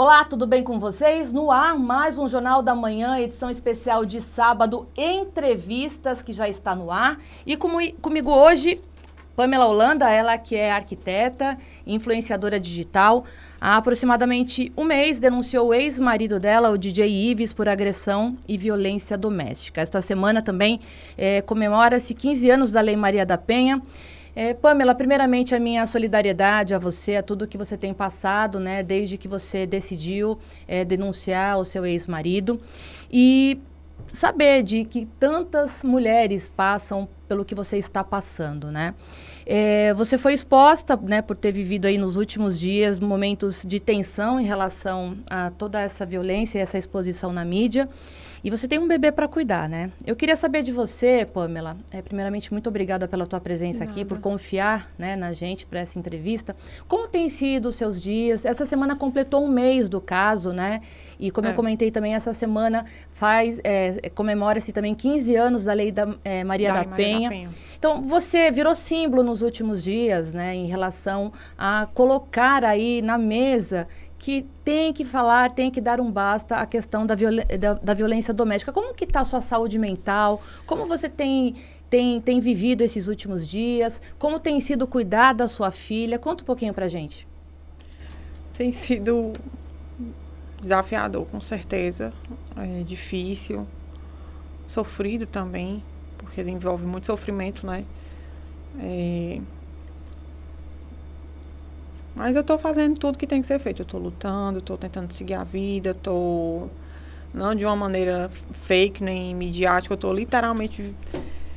Olá, tudo bem com vocês? No ar, mais um Jornal da Manhã, edição especial de sábado, entrevistas que já está no ar. E como, comigo hoje, Pamela Holanda, ela que é arquiteta, influenciadora digital. Há aproximadamente um mês denunciou o ex-marido dela, o DJ Ives, por agressão e violência doméstica. Esta semana também é, comemora-se 15 anos da Lei Maria da Penha. É, Pamela, primeiramente a minha solidariedade a você, a tudo que você tem passado, né, desde que você decidiu é, denunciar o seu ex-marido. E saber de que tantas mulheres passam pelo que você está passando, né? É, você foi exposta, né, por ter vivido aí nos últimos dias momentos de tensão em relação a toda essa violência e essa exposição na mídia. E você tem um bebê para cuidar, né? Eu queria saber de você, Pamela. É, primeiramente, muito obrigada pela tua presença Nada. aqui, por confiar né, na gente para essa entrevista. Como tem sido os seus dias? Essa semana completou um mês do caso, né? E como é. eu comentei também, essa semana faz é, comemora-se também 15 anos da Lei da é, Maria, da, da, Penha. Maria da Penha. Então, você virou símbolo nos últimos dias, né, em relação a colocar aí na mesa que tem que falar, tem que dar um basta à questão da, viol da, da violência doméstica. Como que está a sua saúde mental? Como você tem, tem, tem vivido esses últimos dias? Como tem sido cuidar da sua filha? Conta um pouquinho pra gente. Tem sido desafiador, com certeza. É difícil. Sofrido também, porque ele envolve muito sofrimento, né? É, mas eu estou fazendo tudo que tem que ser feito. Eu estou lutando, estou tentando seguir a vida, estou não de uma maneira fake nem midiática, eu estou literalmente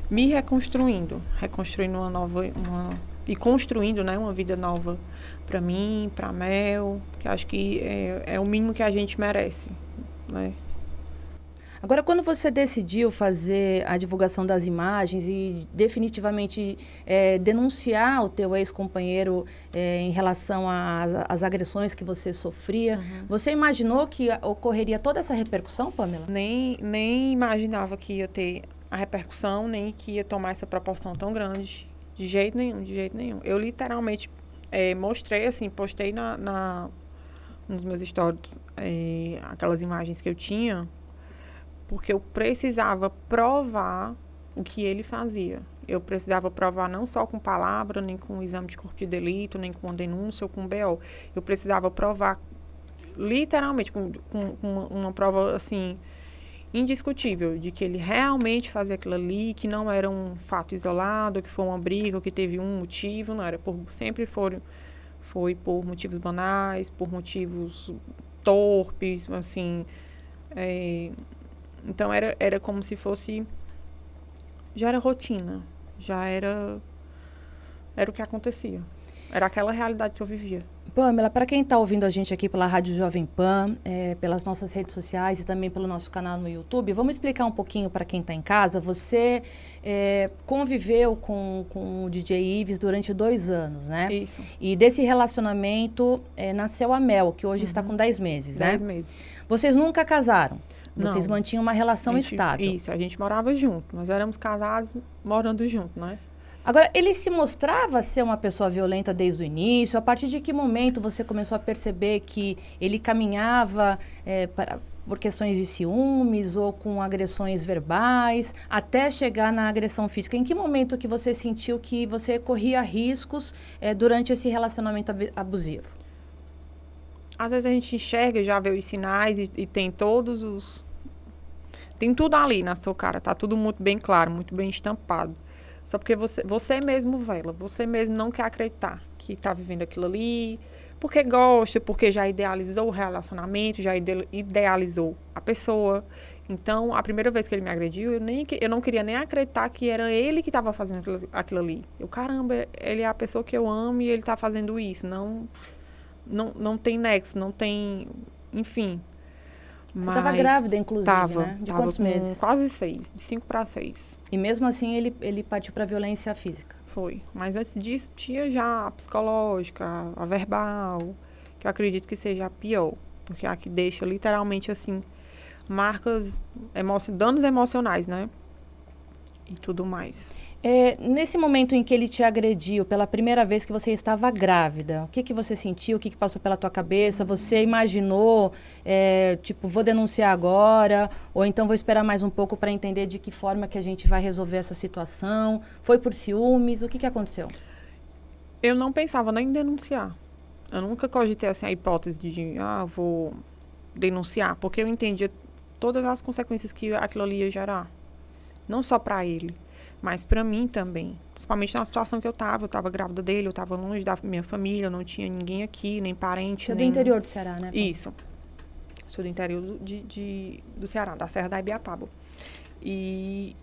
me reconstruindo, reconstruindo uma nova uma, e construindo, né, uma vida nova para mim, para Mel, que acho que é, é o mínimo que a gente merece, né? Agora, quando você decidiu fazer a divulgação das imagens e definitivamente é, denunciar o teu ex-companheiro é, em relação às agressões que você sofria, uhum. você imaginou que ocorreria toda essa repercussão, Pamela? Nem, nem imaginava que ia ter a repercussão, nem que ia tomar essa proporção tão grande. De jeito nenhum, de jeito nenhum. Eu literalmente é, mostrei, assim, postei na, na nos meus stories é, aquelas imagens que eu tinha porque eu precisava provar o que ele fazia. Eu precisava provar não só com palavra, nem com exame de corpo de delito, nem com denúncia ou com BO. Eu precisava provar literalmente com, com, com uma, uma prova assim indiscutível de que ele realmente fazia aquilo ali, que não era um fato isolado, que foi uma briga, que teve um motivo, não era por sempre foi foi por motivos banais, por motivos torpes, assim, é, então era, era como se fosse. Já era rotina. Já era. Era o que acontecia. Era aquela realidade que eu vivia. Pamela, para quem está ouvindo a gente aqui pela Rádio Jovem Pan, é, pelas nossas redes sociais e também pelo nosso canal no YouTube, vamos explicar um pouquinho para quem está em casa. Você é, conviveu com, com o DJ Ives durante dois anos, né? Isso. E desse relacionamento é, nasceu a Mel, que hoje uhum. está com dez meses, né? Dez meses. Vocês nunca casaram? Vocês Não. mantinham uma relação gente, estável. Isso, a gente morava junto. Nós éramos casados morando junto, né? Agora, ele se mostrava ser uma pessoa violenta desde o início? A partir de que momento você começou a perceber que ele caminhava é, para, por questões de ciúmes ou com agressões verbais, até chegar na agressão física? Em que momento que você sentiu que você corria riscos é, durante esse relacionamento abusivo? Às vezes a gente enxerga já vê os sinais e, e, tem todos os. Tem tudo ali na sua cara, tá tudo muito bem claro, muito bem estampado. Só porque você, você mesmo vela, você mesmo não quer acreditar que tá vivendo aquilo ali, porque gosta, porque já idealizou o relacionamento, já ide, idealizou a pessoa. Então, a primeira vez que ele me agrediu, eu, nem, eu não queria nem acreditar que era ele que estava fazendo aquilo, aquilo ali. Eu, caramba, ele é a pessoa que eu amo e ele está fazendo isso. Não não, não tem nexo, não tem. Enfim. Você estava grávida, inclusive, tava, né? De tava quantos meses? Quase seis, de cinco para seis. E mesmo assim ele, ele partiu para violência física? Foi. Mas antes disso tinha já a psicológica, a verbal, que eu acredito que seja a pior. Porque é a que deixa literalmente assim, marcas, emo danos emocionais, né? e tudo mais. É, nesse momento em que ele te agrediu, pela primeira vez que você estava grávida, o que, que você sentiu? O que, que passou pela tua cabeça? Você imaginou, é, tipo, vou denunciar agora? Ou então vou esperar mais um pouco para entender de que forma que a gente vai resolver essa situação? Foi por ciúmes? O que, que aconteceu? Eu não pensava nem em denunciar. Eu nunca cogitei assim, a hipótese de, ah, vou denunciar, porque eu entendia todas as consequências que aquilo ali ia gerar. Não só para ele mas para mim também. Principalmente na situação que eu estava. Eu estava grávida dele, eu estava longe da minha família, não tinha ninguém aqui, nem parente. Você é nem... do interior do Ceará, né? Isso. Sou do interior do, de, de, do Ceará, da Serra da Ibiapaba. E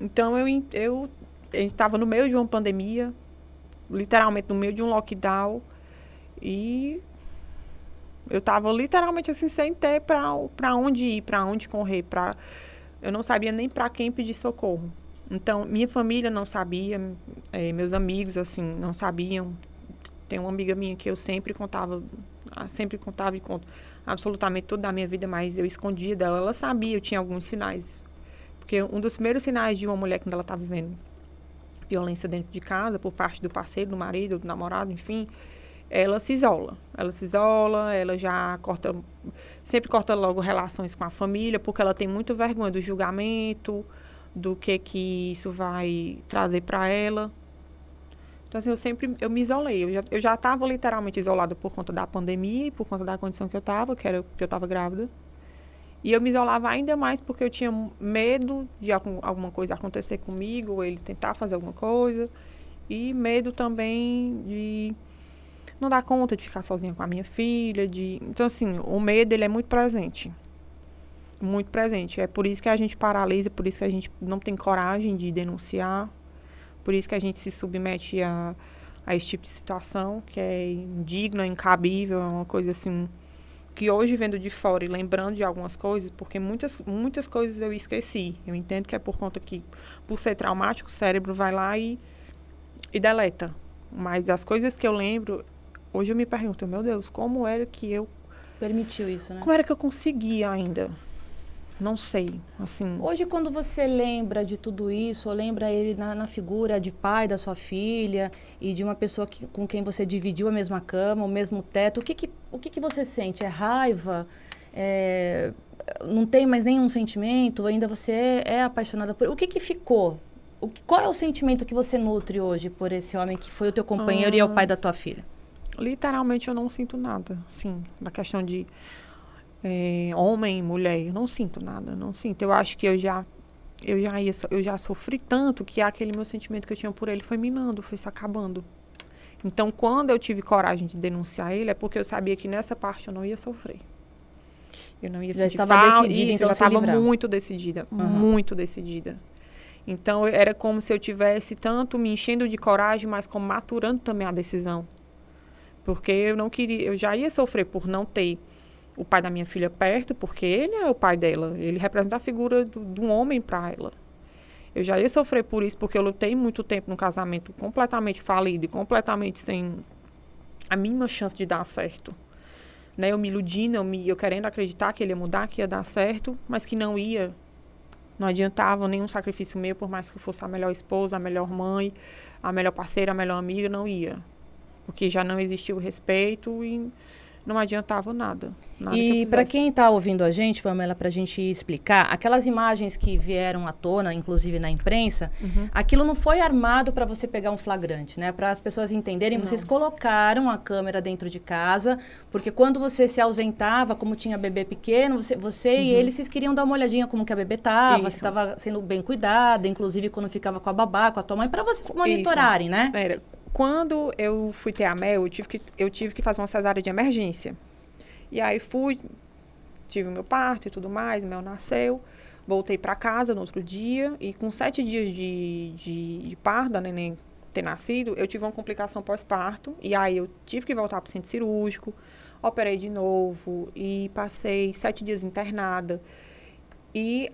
então eu, eu a gente estava no meio de uma pandemia, literalmente no meio de um lockdown, e eu estava literalmente assim sem ter para onde ir, para onde correr, para eu não sabia nem para quem pedir socorro. Então, minha família não sabia, é, meus amigos, assim, não sabiam. Tem uma amiga minha que eu sempre contava, ah, sempre contava e conto absolutamente tudo da minha vida, mas eu escondia dela. Ela sabia, eu tinha alguns sinais. Porque um dos primeiros sinais de uma mulher quando ela está vivendo violência dentro de casa, por parte do parceiro, do marido, do namorado, enfim, ela se isola. Ela se isola, ela já corta, sempre corta logo relações com a família, porque ela tem muita vergonha do julgamento, do que que isso vai trazer para ela. Então, assim, eu sempre eu me isolei. Eu já eu estava literalmente isolada por conta da pandemia e por conta da condição que eu estava, que era que eu estava grávida. E eu me isolava ainda mais porque eu tinha medo de algum, alguma coisa acontecer comigo, ou ele tentar fazer alguma coisa. E medo também de não dar conta de ficar sozinha com a minha filha, de Então assim, o medo ele é muito presente muito presente. É por isso que a gente paralisa, por isso que a gente não tem coragem de denunciar, por isso que a gente se submete a, a esse tipo de situação, que é indigna, incabível, é uma coisa assim que hoje vendo de fora e lembrando de algumas coisas, porque muitas muitas coisas eu esqueci. Eu entendo que é por conta que por ser traumático, o cérebro vai lá e e deleta. Mas as coisas que eu lembro, hoje eu me pergunto, meu Deus, como era que eu permitiu isso, né? Como era que eu conseguia ainda? Não sei, assim. Hoje, quando você lembra de tudo isso, ou lembra ele na, na figura de pai da sua filha e de uma pessoa que, com quem você dividiu a mesma cama, o mesmo teto, o que, que, o que, que você sente? É raiva? É, não tem mais nenhum sentimento? Ainda você é, é apaixonada por... O que, que ficou? O que, qual é o sentimento que você nutre hoje por esse homem que foi o teu companheiro e é o pai da tua filha? Literalmente, eu não sinto nada, sim, na questão de é, homem, mulher, eu não sinto nada, não sinto. Eu acho que eu já eu já ia, eu já sofri tanto que aquele meu sentimento que eu tinha por ele foi minando, foi se acabando. Então, quando eu tive coragem de denunciar ele, é porque eu sabia que nessa parte eu não ia sofrer. Eu não ia já sentir falta. Decidida, então, eu já estava muito decidida, uhum. muito decidida. Então, era como se eu tivesse tanto me enchendo de coragem, mas como maturando também a decisão. Porque eu não queria, eu já ia sofrer por não ter o pai da minha filha perto, porque ele é o pai dela. Ele representa a figura do, um homem para ela. Eu já ia sofrer por isso, porque eu lutei muito tempo num casamento completamente falido e completamente sem a mínima chance de dar certo. Né? Eu me iludindo, eu, me, eu querendo acreditar que ele ia mudar, que ia dar certo, mas que não ia. Não adiantava nenhum sacrifício meu, por mais que fosse a melhor esposa, a melhor mãe, a melhor parceira, a melhor amiga, não ia. Porque já não existia o respeito e não adiantava nada. nada e para quem está ouvindo a gente, Pamela, para a gente explicar, aquelas imagens que vieram à tona, inclusive na imprensa, uhum. aquilo não foi armado para você pegar um flagrante, né? Para as pessoas entenderem, não. vocês colocaram a câmera dentro de casa, porque quando você se ausentava, como tinha bebê pequeno, você, você uhum. e ele, vocês queriam dar uma olhadinha como que a bebê estava, se estava sendo bem cuidada, inclusive quando ficava com a babá, com a tua mãe, para vocês monitorarem, Isso. né? Era quando eu fui ter a Mel, eu tive que, eu tive que fazer uma cesárea de emergência. E aí fui, tive o meu parto e tudo mais, Mel nasceu. Voltei para casa no outro dia e com sete dias de, de, de parto, da neném ter nascido, eu tive uma complicação pós-parto. E aí eu tive que voltar para o centro cirúrgico, operei de novo e passei sete dias internada. E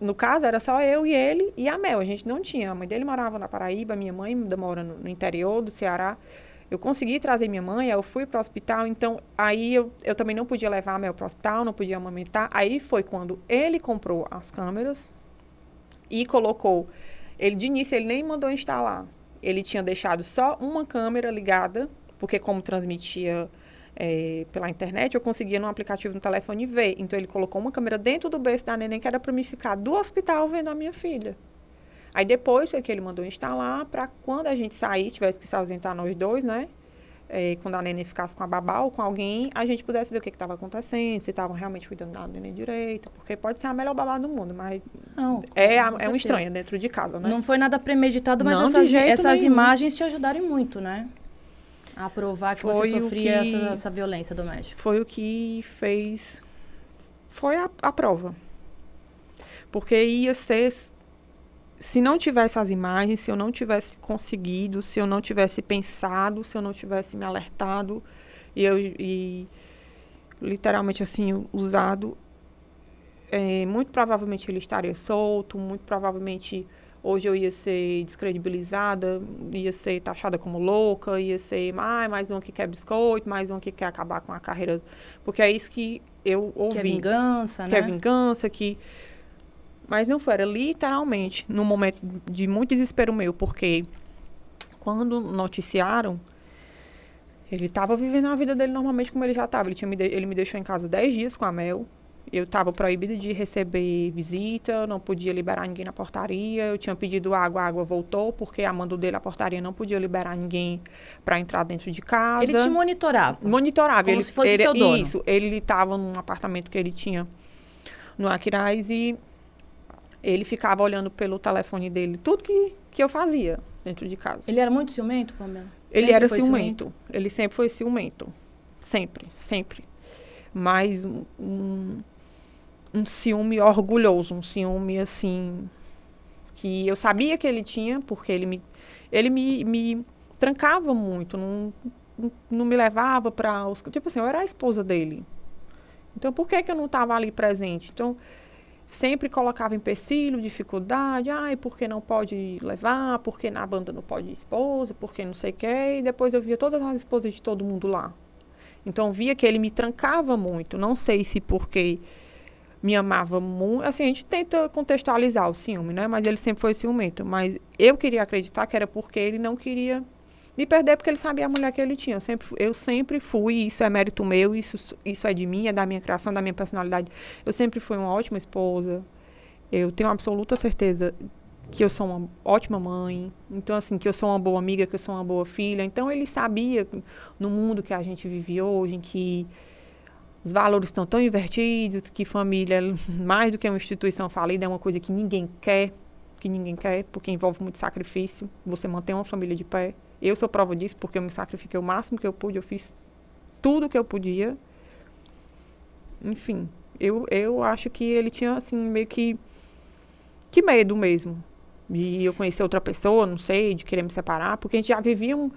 no caso, era só eu e ele e a Mel. A gente não tinha. A mãe dele morava na Paraíba, minha mãe mora no, no interior do Ceará. Eu consegui trazer minha mãe, eu fui para o hospital, então aí eu, eu também não podia levar a Mel para o hospital, não podia amamentar. Aí foi quando ele comprou as câmeras e colocou Ele, de início, ele nem mandou instalar. Ele tinha deixado só uma câmera ligada, porque como transmitia é, pela internet, eu conseguia no aplicativo no telefone ver. Então, ele colocou uma câmera dentro do berço da neném, que era para me ficar do hospital vendo a minha filha. Aí, depois, foi que ele mandou instalar, para quando a gente sair, tivesse que se ausentar nós dois, né? É, quando a neném ficasse com a babá ou com alguém, a gente pudesse ver o que estava acontecendo, se estavam realmente cuidando da neném direito, porque pode ser a melhor babá do mundo, mas Não, é, a- é um estranho dentro de casa, né? Não foi nada premeditado, mas Não, essas, essas nenhum. imagens te ajudaram muito, né? A provar que Foi você sofria que- essa, essa violência doméstica. foi o que fez. Foi a, a prova. Porque ia ser. Se não tivesse as imagens, se eu não tivesse conseguido, se eu não tivesse pensado, se eu não tivesse me alertado e eu e literalmente assim usado, é, muito provavelmente ele estaria solto, muito provavelmente hoje eu ia ser descredibilizada, ia ser taxada como louca, ia ser ah, mais um que quer biscoito, mais um que quer acabar com a carreira. Porque é isso que eu ouvi. Que é vingança, Que né? é vingança, que. Mas não foi, era literalmente num momento de muito desespero meu, porque quando noticiaram, ele estava vivendo a vida dele normalmente como ele já estava. Ele, tinha me ele me deixou em casa 10 dias com a Mel. Eu estava proibida de receber visita, não podia liberar ninguém na portaria. Eu tinha pedido água, a água voltou, porque a mando dele, a portaria, não podia liberar ninguém para entrar dentro de casa. Ele te monitorava. Monitorava. Como ele, se fosse ele, seu dono. Isso. Ele estava num apartamento que ele tinha no Aquiraz e ele ficava olhando pelo telefone dele tudo que, que eu fazia dentro de casa. Ele era muito ciumento, Pamela? Ele Sempre era foi ciumento. Ele sempre foi ciumento. Sempre, sempre. Mas um, um, um ciúme orgulhoso, um ciúme assim que eu sabia que ele tinha, porque ele me ele me, me trancava muito, não, não, me levava para os tipo assim, eu era a esposa dele. Então por que que eu não estava ali presente? Então sempre colocava empecilho, dificuldade, ai, porque não pode levar, porque na banda não pode esposa, porque não sei o quê, e depois eu via todas as esposas de todo mundo lá. Então via que ele me trancava muito, não sei se porque me amava muito, assim, a gente tenta contextualizar o ciúme, né, mas ele sempre foi ciumento, mas eu queria acreditar que era porque ele não queria me perder porque ele sabia a mulher que ele tinha. Eu sempre, eu sempre fui, isso é mérito meu, isso, isso é de mim, é da minha criação, da minha personalidade. Eu sempre fui uma ótima esposa. Eu tenho absoluta certeza que eu sou uma ótima mãe. Então, assim, que eu sou uma boa amiga, que eu sou uma boa filha. Então, ele sabia, no mundo que a gente vive hoje, em que os valores estão tão invertidos, que família, mais do que uma instituição falida, é uma coisa que ninguém quer, que ninguém quer, porque envolve muito sacrifício. Você manter uma família de pé. Eu sou prova disso porque eu me sacrifiquei o máximo que eu pude, eu fiz tudo que eu podia. Enfim, eu, eu acho que ele tinha, assim, meio que. Que medo mesmo. De eu conhecer outra pessoa, não sei, de querer me separar, porque a gente já vivia um.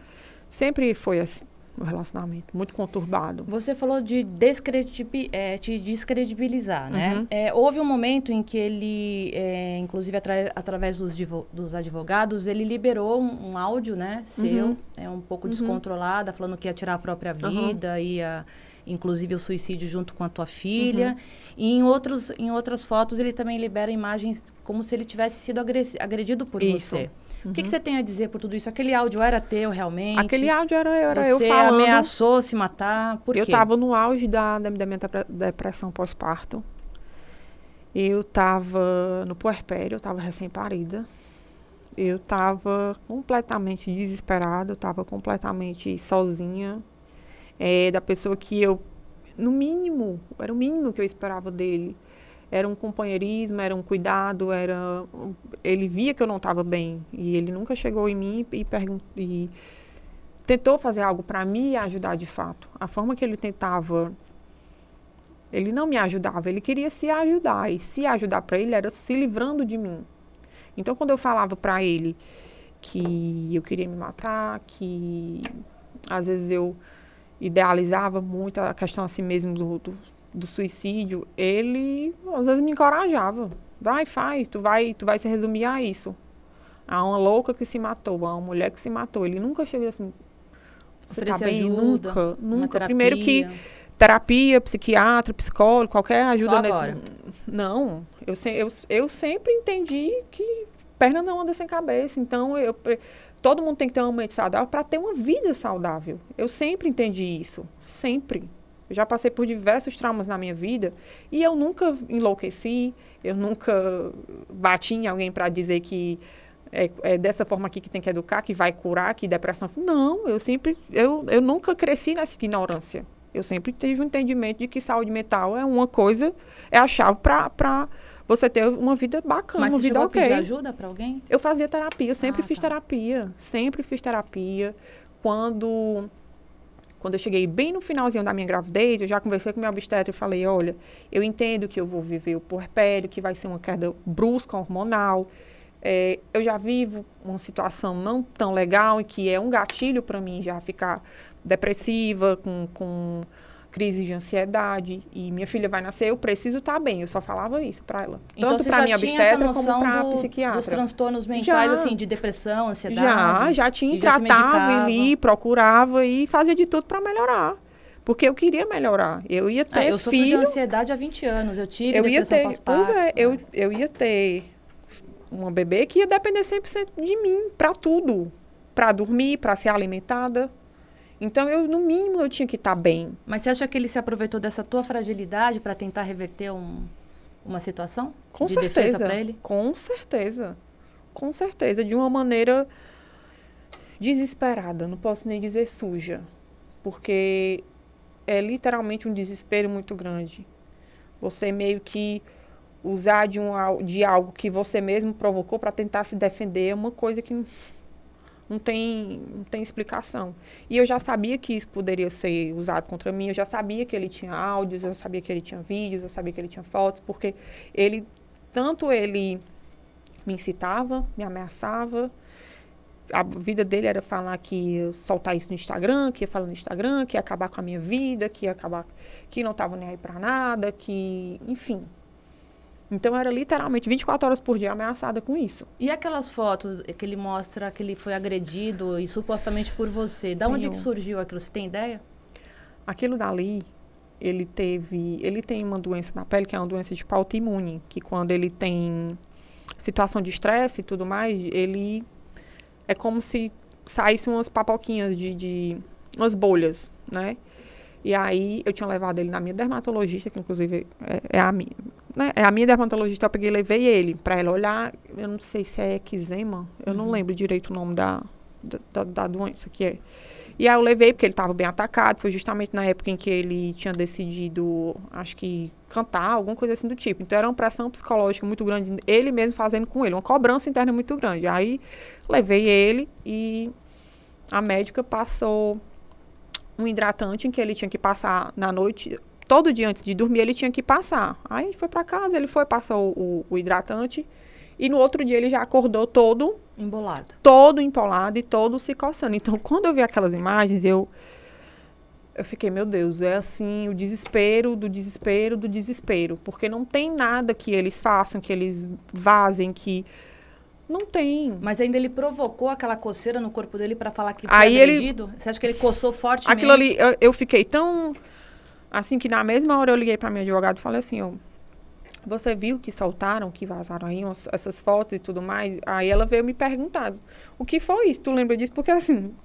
Sempre foi assim, o relacionamento, muito conturbado. Você falou de descredibi é, te descredibilizar, né? Uhum. É, houve um momento em que ele, é, inclusive atra- através dos, dos advogados, ele liberou um, um áudio, né, seu, Uhum. é um pouco Uhum. descontrolada, falando que ia tirar a própria vida, ia, inclusive o suicídio junto com a tua filha. Uhum. E em, outros, em outras fotos ele também libera imagens como se ele tivesse sido agredido por Isso. você. O que, que Uhum. você tem a dizer por tudo isso? Aquele áudio era teu realmente? Aquele áudio era, era eu você falando. ameaçou se matar? Por eu quê? estava no auge da, da, da minha depre- depressão pós-parto. Eu estava no puerpério, eu estava recém-parida. Eu estava completamente desesperada, eu estava completamente sozinha. É, da pessoa que eu, no mínimo, era o mínimo que eu esperava dele. Era um companheirismo, era um cuidado, era ele via que eu não estava bem e ele nunca chegou em mim e, e tentou fazer algo para me ajudar de fato. A forma que ele tentava, ele não me ajudava, ele queria se ajudar e se ajudar para ele era se livrando de mim. Então quando eu falava para ele que eu queria me matar, que às vezes eu idealizava muito a questão assim mesmo do, do, do suicídio, ele às vezes me encorajava. Vai, faz, tu vai, tu vai se resumir a isso. A uma louca que se matou, a uma mulher que se matou. Ele nunca chegou assim. Você tá bem? ajuda, nunca, nunca. Primeiro que terapia. psiquiatra, psicólogo, qualquer ajuda nesse. Não, eu, se, eu, eu sempre entendi que perna não anda sem cabeça. Então, eu, todo mundo tem que ter uma mente saudável para ter uma vida saudável. Eu sempre entendi isso. Sempre. Eu já passei por diversos traumas na minha vida e eu nunca enlouqueci, eu nunca bati em alguém para dizer que é, é, dessa forma aqui que tem que educar, que vai curar, que depressão. Não, eu sempre, eu, eu nunca cresci nessa ignorância. Eu sempre tive o um entendimento de que saúde mental é uma coisa, é a chave para você ter uma vida bacana, Mas uma vida ok. Mas ajuda para alguém? Eu fazia terapia, eu sempre ah, fiz tá. terapia, sempre fiz terapia. Quando quando eu cheguei bem no finalzinho da minha gravidez, eu já conversei com meu obstetra e falei, olha, eu entendo que eu vou viver o puerpério, que vai ser uma queda brusca hormonal. É, eu já vivo uma situação não tão legal e que é um gatilho para mim já ficar depressiva, com, com crise de ansiedade e minha filha vai nascer, eu preciso estar tá bem. Eu só falava isso para ela. Então, Tanto para minha obstetra como para a psiquiatra. Dos transtornos mentais, já, assim, de depressão, ansiedade. Já, já tinha, tratava ali, procurava e fazia de tudo para melhorar. Porque eu queria melhorar. Eu ia ter ah, eu filho. Eu de ansiedade há 20 anos. Eu tive eu ia ter, Pois é, eu, eu ia ter uma bebê que ia depender 100% de mim para tudo. Para dormir, para ser alimentada. Então, eu, no mínimo, eu tinha que estar tá bem. Mas você acha que ele se aproveitou dessa tua fragilidade para tentar reverter um, uma situação? Com de certeza. para ele? Com certeza. Com certeza. De uma maneira desesperada. Não posso nem dizer suja. Porque é literalmente um desespero muito grande. Você meio que usar de, um, de algo que você mesmo provocou para tentar se defender é uma coisa que não tem, não tem explicação. E eu já sabia que isso poderia ser usado contra mim, eu já sabia que ele tinha áudios, eu sabia que ele tinha vídeos, eu sabia que ele tinha fotos, porque ele, tanto ele me incitava, me ameaçava, a vida dele era falar que ia soltar isso no Instagram, que ia falar no Instagram, que ia acabar com a minha vida, que ia acabar, que não estava nem aí para nada, que, enfim, então era literalmente 24 horas por dia ameaçada com isso. E aquelas fotos que ele mostra que ele foi agredido e supostamente por você, da onde que surgiu aquilo? Você tem ideia? Aquilo dali, ele teve, ele tem uma doença na pele que é uma doença de pauta imune, que quando ele tem situação de estresse e tudo mais, ele é como se saísse umas papoquinhas de, de umas bolhas, né? E aí eu tinha levado ele na minha dermatologista, que inclusive é, é a minha, né, é a minha dermatologista, eu peguei e levei ele para ela olhar, eu não sei se é eczema, eu uhum. não lembro direito o nome da, da, da, doença que é. E aí eu levei porque ele estava bem atacado, foi justamente na época em que ele tinha decidido, acho que cantar, alguma coisa assim do tipo. Então era uma pressão psicológica muito grande, ele mesmo fazendo com ele, uma cobrança interna muito grande. Aí levei ele e a médica passou um hidratante em que ele tinha que passar na noite, todo dia antes de dormir ele tinha que passar. Aí foi para casa, ele foi, passou o, o, hidratante e no outro dia ele já acordou todo embolado. Todo empolado e todo se coçando. Então, quando eu vi aquelas imagens, eu eu fiquei, meu Deus, é assim, o desespero do desespero do desespero, porque não tem nada que eles façam, que eles vazem, que não tem. Mas ainda ele provocou aquela coceira no corpo dele para falar que foi Aí agredido? Ele... Você acha que ele coçou forte Aquilo ali, eu, eu, fiquei tão... Assim que na mesma hora eu liguei para minha advogada e falei assim, ó, você viu que soltaram, que vazaram aí umas, essas fotos e tudo mais? Aí ela veio me perguntar, o que foi isso? Tu lembra disso? Porque assim,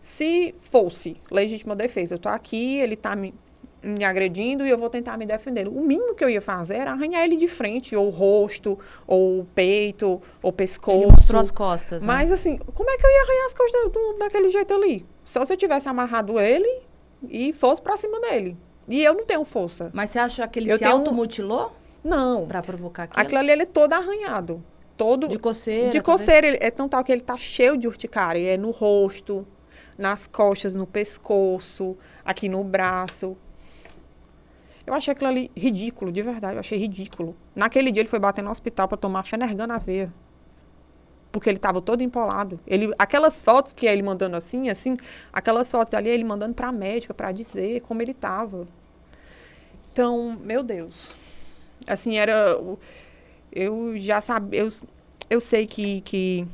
se fosse legítima defesa, eu tô aqui, ele tá me me agredindo e eu vou tentar me defender. O mínimo que eu ia fazer era arranhar ele de frente, ou o rosto, ou o peito, ou o pescoço. Ele mostrou as costas. Né? Mas assim, como é que eu ia arranhar as costas do, daquele jeito ali? Só se eu tivesse amarrado ele e fosse pra cima dele. E eu não tenho força. Mas você acha que ele eu se automutilou? Não. Pra provocar aquilo? Aquilo ali, ele é todo arranhado. Todo... De coceira? De coceira. Ele, é tão tal que ele tá cheio de urticária. É no rosto, nas costas, no pescoço, aqui no braço. Eu achei aquilo ali ridículo, de verdade, eu achei ridículo. Naquele dia ele foi bater no hospital para tomar Fenergan na veia. Porque ele estava todo empolado. Ele, aquelas fotos que é ele mandando assim, assim, aquelas fotos ali, é ele mandando para a médica para dizer como ele estava. Então, meu Deus. Assim, era. Eu já sabia. Eu, eu sei que, que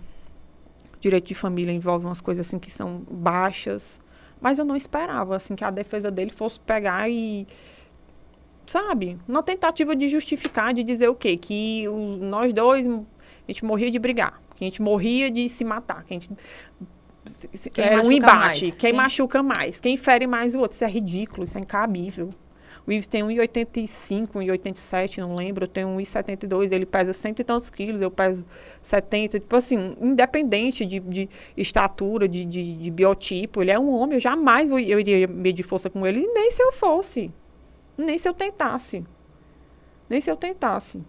direito de família envolve umas coisas assim que são baixas. Mas eu não esperava, assim, que a defesa dele fosse pegar e sabe? Uma tentativa de justificar, de dizer o quê? Que o, nós dois a gente morria de brigar, que a gente morria de se matar, que a gente Quem era um machuca embate, mais? quem, Quem- machuca mais, quem fere mais o outro, isso é ridículo, isso é incabível. O Ives tem 1,85, 1,87, não lembro, eu tenho 1,72, ele pesa cento e tantos quilos, eu peso 70, tipo assim, independente de, de estatura, de, de, de biotipo, ele é um homem, eu jamais eu iria medir força com ele, nem se eu fosse, nem se eu tentasse, nem se eu tentasse.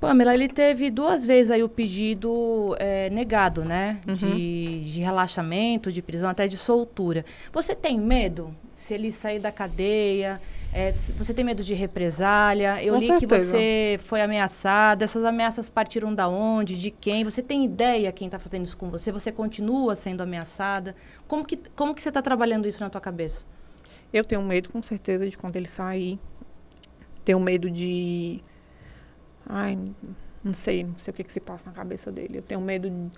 Pamela, ele teve duas vezes aí o pedido é, negado, né? Uhum. De, de relaxamento, de prisão, até de soltura. Você tem medo se ele sair da cadeia? É, você tem medo de represália? Eu Com li que certeza. você foi ameaçada. Essas ameaças partiram da onde? De quem? Você tem ideia quem está fazendo isso com você? Você continua sendo ameaçada? Como que, como que você está trabalhando isso na tua cabeça? Eu tenho medo, com certeza, de quando ele sair. Tenho medo de. Ai, não sei, não sei o que, que se passa na cabeça dele. Eu tenho medo de-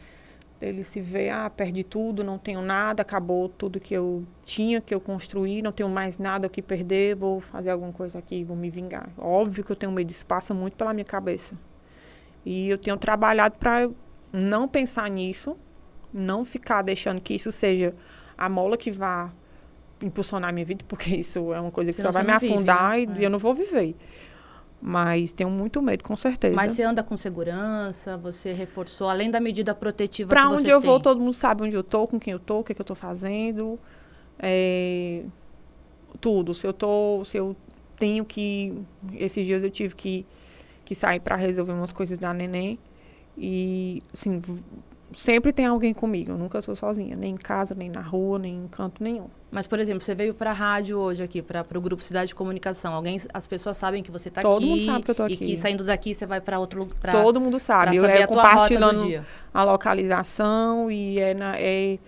dele se ver, ah, perdi tudo, não tenho nada, acabou tudo que eu tinha, que eu construí, não tenho mais nada o que perder, vou fazer alguma coisa aqui, vou me vingar. Óbvio que eu tenho medo, isso passa muito pela minha cabeça. E eu tenho trabalhado para não pensar nisso, não ficar deixando que isso seja a mola que vá impulsionar a minha vida, porque isso é uma coisa que Senão só vai me vive, afundar né? e É. eu não vou viver. Mas tenho muito medo, com certeza. Mas você anda com segurança? Você reforçou, além da medida protetiva Pra que onde eu tem? vou, todo mundo sabe onde eu tô, com quem eu tô, o que, que eu tô fazendo. É, tudo. Se eu tô. Se eu tenho que. Esses dias eu tive que, que sair para resolver umas coisas da neném. E, assim, sempre tem alguém comigo. Eu nunca sou sozinha. Nem em casa, nem na rua, nem em canto nenhum. Mas, por exemplo, você veio para a rádio hoje aqui, para o Grupo Cidade de Comunicação. Alguém, as pessoas sabem que você está aqui. Todo mundo sabe que eu tô E aqui. que saindo daqui você vai para outro lugar. Todo mundo sabe. Eu é compartilhando a localização e é, na, é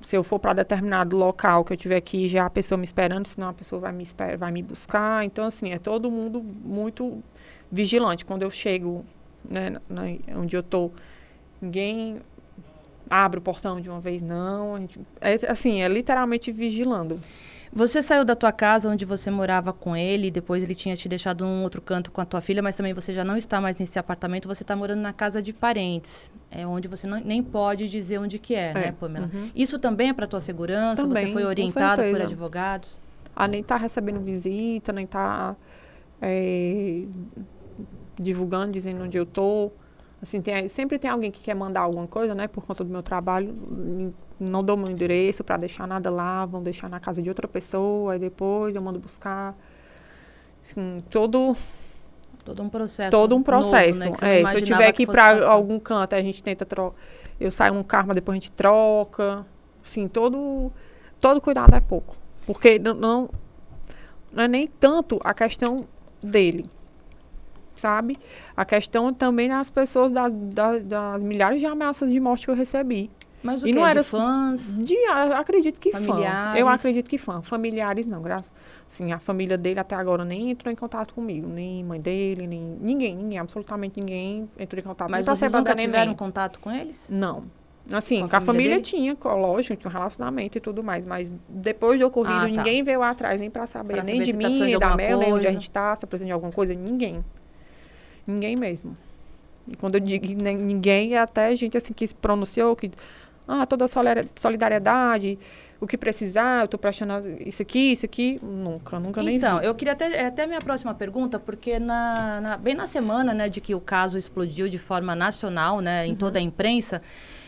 se eu for para determinado local que eu tiver aqui já a pessoa me esperando, senão a pessoa vai me vai me buscar. Então assim, é todo mundo muito vigilante quando eu chego, né, na- onde eu tô. Ninguém abre o portão de uma vez não, gente, é assim, é literalmente vigilando. Você saiu da tua casa onde você morava com ele, depois ele tinha te deixado num outro canto com a tua filha, mas também você já não está mais nesse apartamento, você está morando na casa de parentes, é onde você não- nem pode dizer onde que é, né, Pamela? uhum. Isso também é para tua segurança? Também, você foi orientada por advogados? a nem tá recebendo visita, nem tá é, divulgando, dizendo onde eu tô. Assim, tem, sempre tem alguém que quer mandar alguma coisa, né? Por conta do meu trabalho, não dou meu endereço para deixar nada lá, vão deixar na casa de outra pessoa, aí depois eu mando buscar. Assim, todo, Todo um processo. todo um novo, processo. né, você não é, se eu tiver que ir para algum canto, a gente tenta trocar. Eu saio um karma, depois a gente troca. Assim, todo, todo cuidado é pouco. Porque não, não, não é nem tanto a questão dele, sabe? A questão também das pessoas, das, das, das milhares de ameaças de morte que eu recebi. Mas o E que? não era de fãs? De, eu acredito que fã. Familiares? Eu acredito que fã. Familiares não, graças. Assim, a família dele até agora nem entrou em contato comigo. Nem mãe dele, nem. Ninguém, ninguém, absolutamente ninguém entrou em contato. Mas vocês saber nunca neném. tiveram contato com eles? Não. Assim, Com a com a família família, tinha, co- lógico, tinha um relacionamento e tudo mais, mas depois do ocorrido, Ah, tá. ninguém veio atrás nem pra saber, Pra nem saber de tá mim, de nem da Mel, nem onde a gente tá, se tá precisando de alguma coisa, ninguém. Ninguém mesmo. E quando eu digo ninguém, é até gente assim que se pronunciou, que, ah, toda solidariedade, o que precisar, eu tô prestando isso aqui, isso aqui, nunca, nunca nem Então, eu queria até, é até minha próxima pergunta, porque na, na- bem na semana né, de que o caso explodiu de forma nacional, né, em toda a imprensa,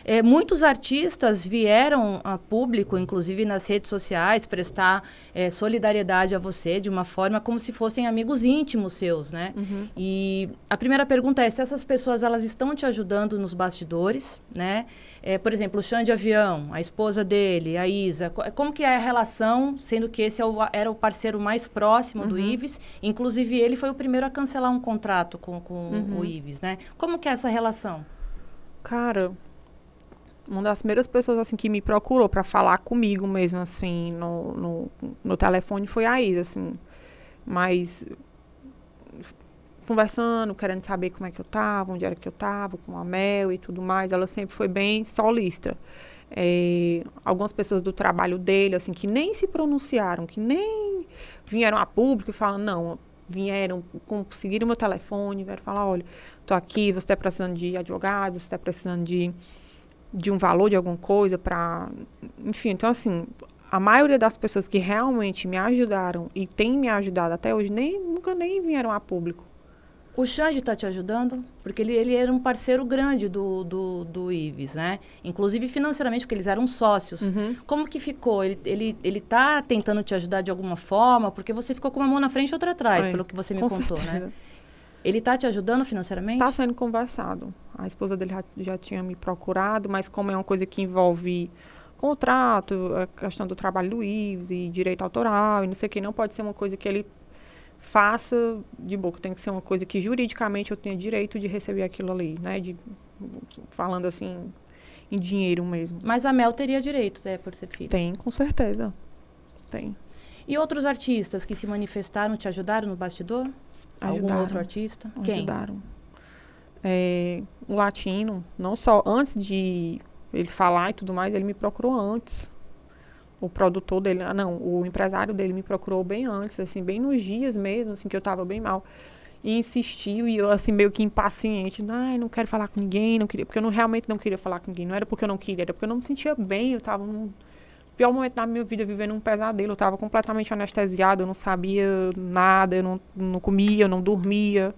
eh, muitos artistas vieram a público, inclusive nas redes sociais, prestar eh, solidariedade a você de uma forma como se fossem amigos íntimos seus, né? Uhum. E a primeira pergunta é se essas pessoas elas estão te ajudando nos bastidores, né? Eh, por exemplo, o Xande Avião, a esposa dele, a Isa, co- como que é a relação, sendo que esse é o- era o parceiro mais próximo do Ives, inclusive ele foi o primeiro a cancelar um contrato com, com o Ives, né? Como que é essa relação? Cara, uma das primeiras pessoas assim que me procurou pra falar comigo mesmo assim no, no, no telefone foi a Isa, assim. Mas conversando, querendo saber como é que eu tava, onde era que eu tava, com a Mel e tudo mais, ela sempre foi bem solista. É, algumas pessoas do trabalho dele, assim, que nem se pronunciaram, que nem vieram a público e falam, não, vieram, conseguiram meu telefone, vieram falar, olha, tô aqui, você está precisando de advogado, você está precisando de, de um valor de alguma coisa para... Enfim, então, assim, a maioria das pessoas que realmente me ajudaram e têm me ajudado até hoje, nem, nunca nem vieram a público. O Xande está te ajudando? Porque ele, ele era um parceiro grande do, do, do Ives, né? Inclusive financeiramente, porque eles eram sócios. Uhum. Como que ficou? Ele, ele, ele tá tentando te ajudar de alguma forma? Porque você ficou com uma mão na frente e outra atrás, pelo que você me com contou, certeza. né? Ele tá te ajudando financeiramente? Está sendo conversado. A esposa dele já, já tinha me procurado, mas como é uma coisa que envolve contrato, a questão do trabalho do Ives e direito autoral e não sei o que, não pode ser uma coisa que ele faça de boca. Tem que ser uma coisa que juridicamente eu tenha direito de receber aquilo ali, né? De, falando assim, em dinheiro mesmo. Mas a Mel teria direito, né, por ser filha. Tem, com certeza. Tem. E outros artistas que se manifestaram te ajudaram no bastidor? Algum Ajudaram. outro artista? Quem? ajudaram. É, o latino, não só antes de ele falar e tudo mais, ele me procurou antes. O produtor dele, ah, não, o empresário dele me procurou bem antes, assim, bem nos dias mesmo, assim, que eu tava bem mal. E insistiu, e eu, assim, meio que impaciente. Ai, não quero falar com ninguém, não queria, porque eu não, realmente não queria falar com ninguém. Não era porque eu não queria, era porque eu não me sentia bem, eu tava num pior momento da minha vida, vivendo um pesadelo. Eu tava completamente anestesiada, eu não sabia nada, eu não, não comia, eu não dormia.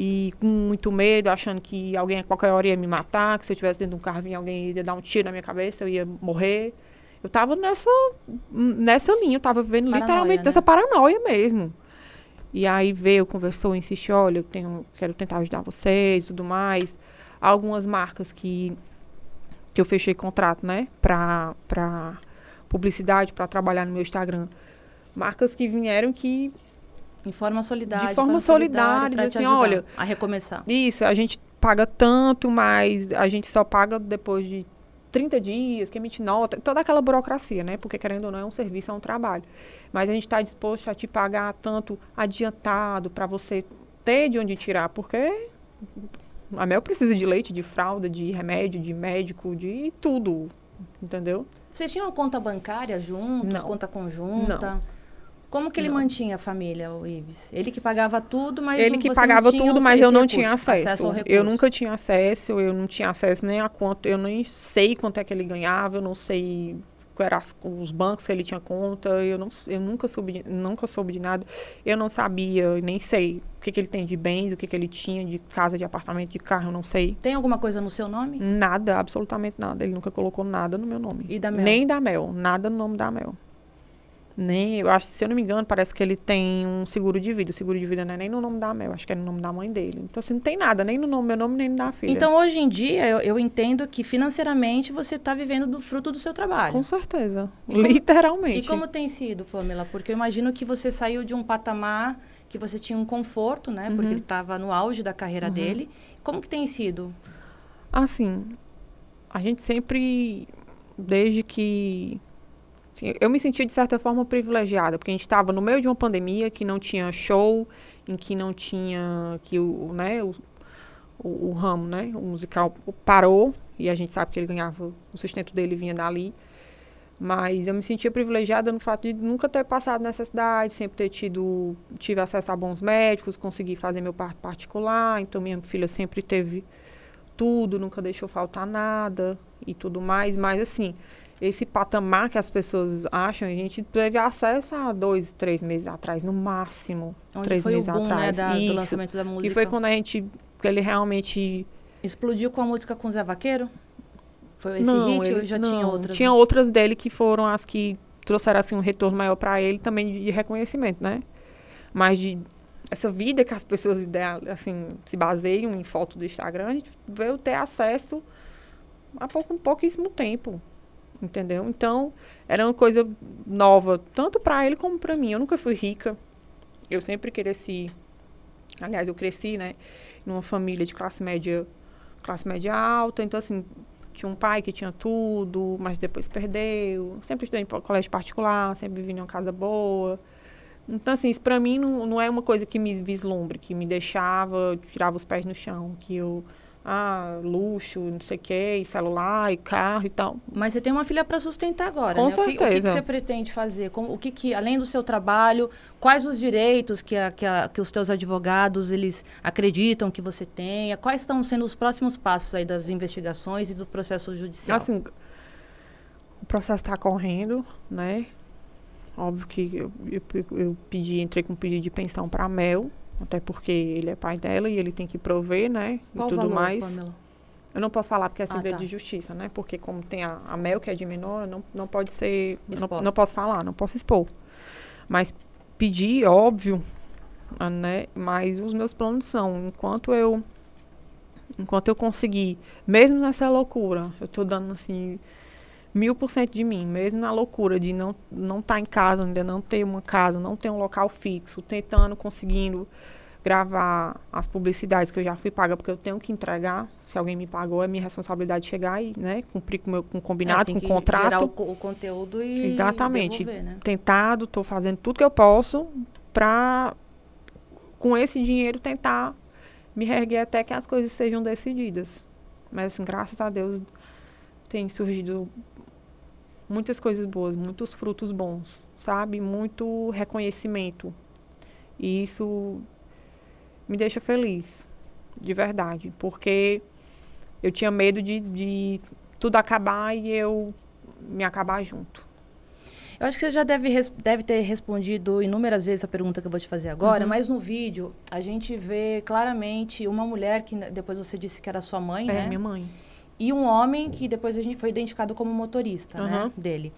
E com muito medo, achando que alguém a qualquer hora ia me matar, que se eu estivesse dentro de um carro, vinha alguém ia dar um tiro na minha cabeça, eu ia morrer. Eu tava nessa, nessa linha, eu tava vivendo Paranoia, literalmente né? dessa paranoia mesmo. E aí veio, conversou, insistiu, olha, eu tenho, quero tentar ajudar vocês e tudo mais. Algumas marcas que, que eu fechei contrato, né, pra, pra publicidade, pra trabalhar no meu Instagram. Marcas que vieram que Em forma solidária. De forma solidária, pra diz te assim, ajudar olha, A recomeçar. Isso, a gente paga tanto, mas a gente só paga depois de 30 dias, que emite nota, toda aquela burocracia, né? Porque querendo ou não é um serviço, é um trabalho. Mas a gente está disposto a te pagar tanto adiantado para você ter de onde tirar, porque a Mel precisa de leite, de fralda, de remédio, de médico, de tudo, entendeu? Vocês tinham conta bancária juntos, Não. conta conjunta? Como que ele mantinha a família, o Ives? Ele que pagava tudo, mas Ele não- que não pagava tudo, mas eu não recurso, tinha acesso. ao eu nunca tinha acesso, eu não tinha acesso nem a quanto, eu nem sei quanto é que ele ganhava, eu não sei quais eram os bancos que ele tinha conta, eu, não, eu nunca, soube, de- nunca soube de nada. Eu não sabia, nem sei o que, que ele tem de bens, o que, que ele tinha de casa, de apartamento, de carro, eu não sei. Tem alguma coisa no seu nome? Nada, absolutamente nada. Ele nunca colocou nada no meu nome. E da Mel? Nem da Mel, nada no nome da Mel. Nem, eu acho, se eu não me engano, parece que ele tem um seguro de vida. O seguro de vida não é nem no nome da Mel, acho que é no nome da mãe dele. Então, assim, não tem nada, nem no nome, meu nome, nem da filha. Então, hoje em dia, eu, eu entendo que financeiramente você está vivendo do fruto do seu trabalho. Com certeza. E como- Literalmente. E como tem sido, Pamela? Porque eu imagino que você saiu de um patamar que você tinha um conforto, né? Porque Uhum. ele estava no auge da carreira dele. Como que tem sido? Assim, a gente sempre, desde que. Eu me senti, de certa forma, privilegiada, porque a gente estava no meio de uma pandemia que não tinha show, em que não tinha. que o, né, o, o, o ramo, né, o musical parou, e a gente sabe que ele ganhava, o sustento dele vinha dali. Mas eu me sentia privilegiada no fato de nunca ter passado necessidade, sempre ter tido, tive acesso a bons médicos, consegui fazer meu parto particular, então minha filha sempre teve tudo, nunca deixou faltar nada e tudo mais. Mas assim, esse patamar que as pessoas acham, a gente teve acesso há dois, três meses atrás, no máximo. Onde três meses boom, né, atrás. da- do Isso. lançamento da música? Que foi quando a gente, ele realmente Explodiu com a música com o Zé Vaqueiro? Foi esse não, hit ele- ou já não, tinha outras? Tinha outras dele que foram as que trouxeram assim um retorno maior para ele também de, de reconhecimento, né? Mas de essa vida que as pessoas ideal, assim se baseiam em foto do Instagram, a gente veio ter acesso há pouco, pouquíssimo tempo, entendeu? Então era uma coisa nova tanto para ele como para mim. Eu nunca fui rica, eu sempre cresci, aliás eu cresci, né? Numa família de classe média, classe média alta, então assim tinha um pai que tinha tudo, mas depois perdeu. Sempre estudei em colégio particular, sempre vivi em uma casa boa. Então, assim, isso pra mim não, não é uma coisa que me vislumbre, que me deixava, tirava os pés no chão, que eu ah, luxo, não sei o quê, e celular, e carro e tal. Mas você tem uma filha para sustentar agora, Com né? O que- O que, que, certeza. você pretende fazer? Como, o que, que, além do seu trabalho, quais os direitos que, a- que, a- que os teus advogados eles acreditam que você tenha? Quais estão sendo os próximos passos aí das investigações e do processo judicial? Assim, o processo está correndo, né? Óbvio que eu, eu, eu pedi, entrei com um pedido de pensão para Mel, até porque ele é pai dela e ele tem que prover, né? Qual e tudo valor, mais. Pamela? Eu não posso falar porque é Ah, segredo tá. de justiça, né? Porque como tem a, a Mel, que é de menor, não, não pode ser... Não, não posso falar, não posso expor. Mas pedir, óbvio, ah, né? Mas os meus planos são, enquanto eu... Enquanto eu conseguir, mesmo nessa loucura, eu tô dando, assim, mil por cento de mim, mesmo na loucura de não não estar em casa, ainda não ter uma casa, não ter um local fixo, tentando, conseguindo gravar as publicidades que eu já fui paga porque eu tenho que entregar. Se alguém me pagou, é minha responsabilidade chegar e, né, cumprir com o meu com combinado, É, com o contrato. o, o conteúdo e Exatamente. devolver, né? Tentado, estou fazendo tudo que eu posso para com esse dinheiro tentar me reerguer até que as coisas sejam decididas. Mas assim, graças a Deus tem surgido muitas coisas boas, muitos frutos bons, sabe? Muito reconhecimento. E isso me deixa feliz, de verdade, porque eu tinha medo de, de tudo acabar e eu me acabar junto. Eu acho que você já deve, deve ter respondido inúmeras vezes a pergunta que eu vou te fazer agora, Uhum. mas no vídeo a gente vê claramente uma mulher que depois você disse que era sua mãe, É, né? minha mãe. E um homem que depois a gente foi identificado como motorista, né? Aham. Dele.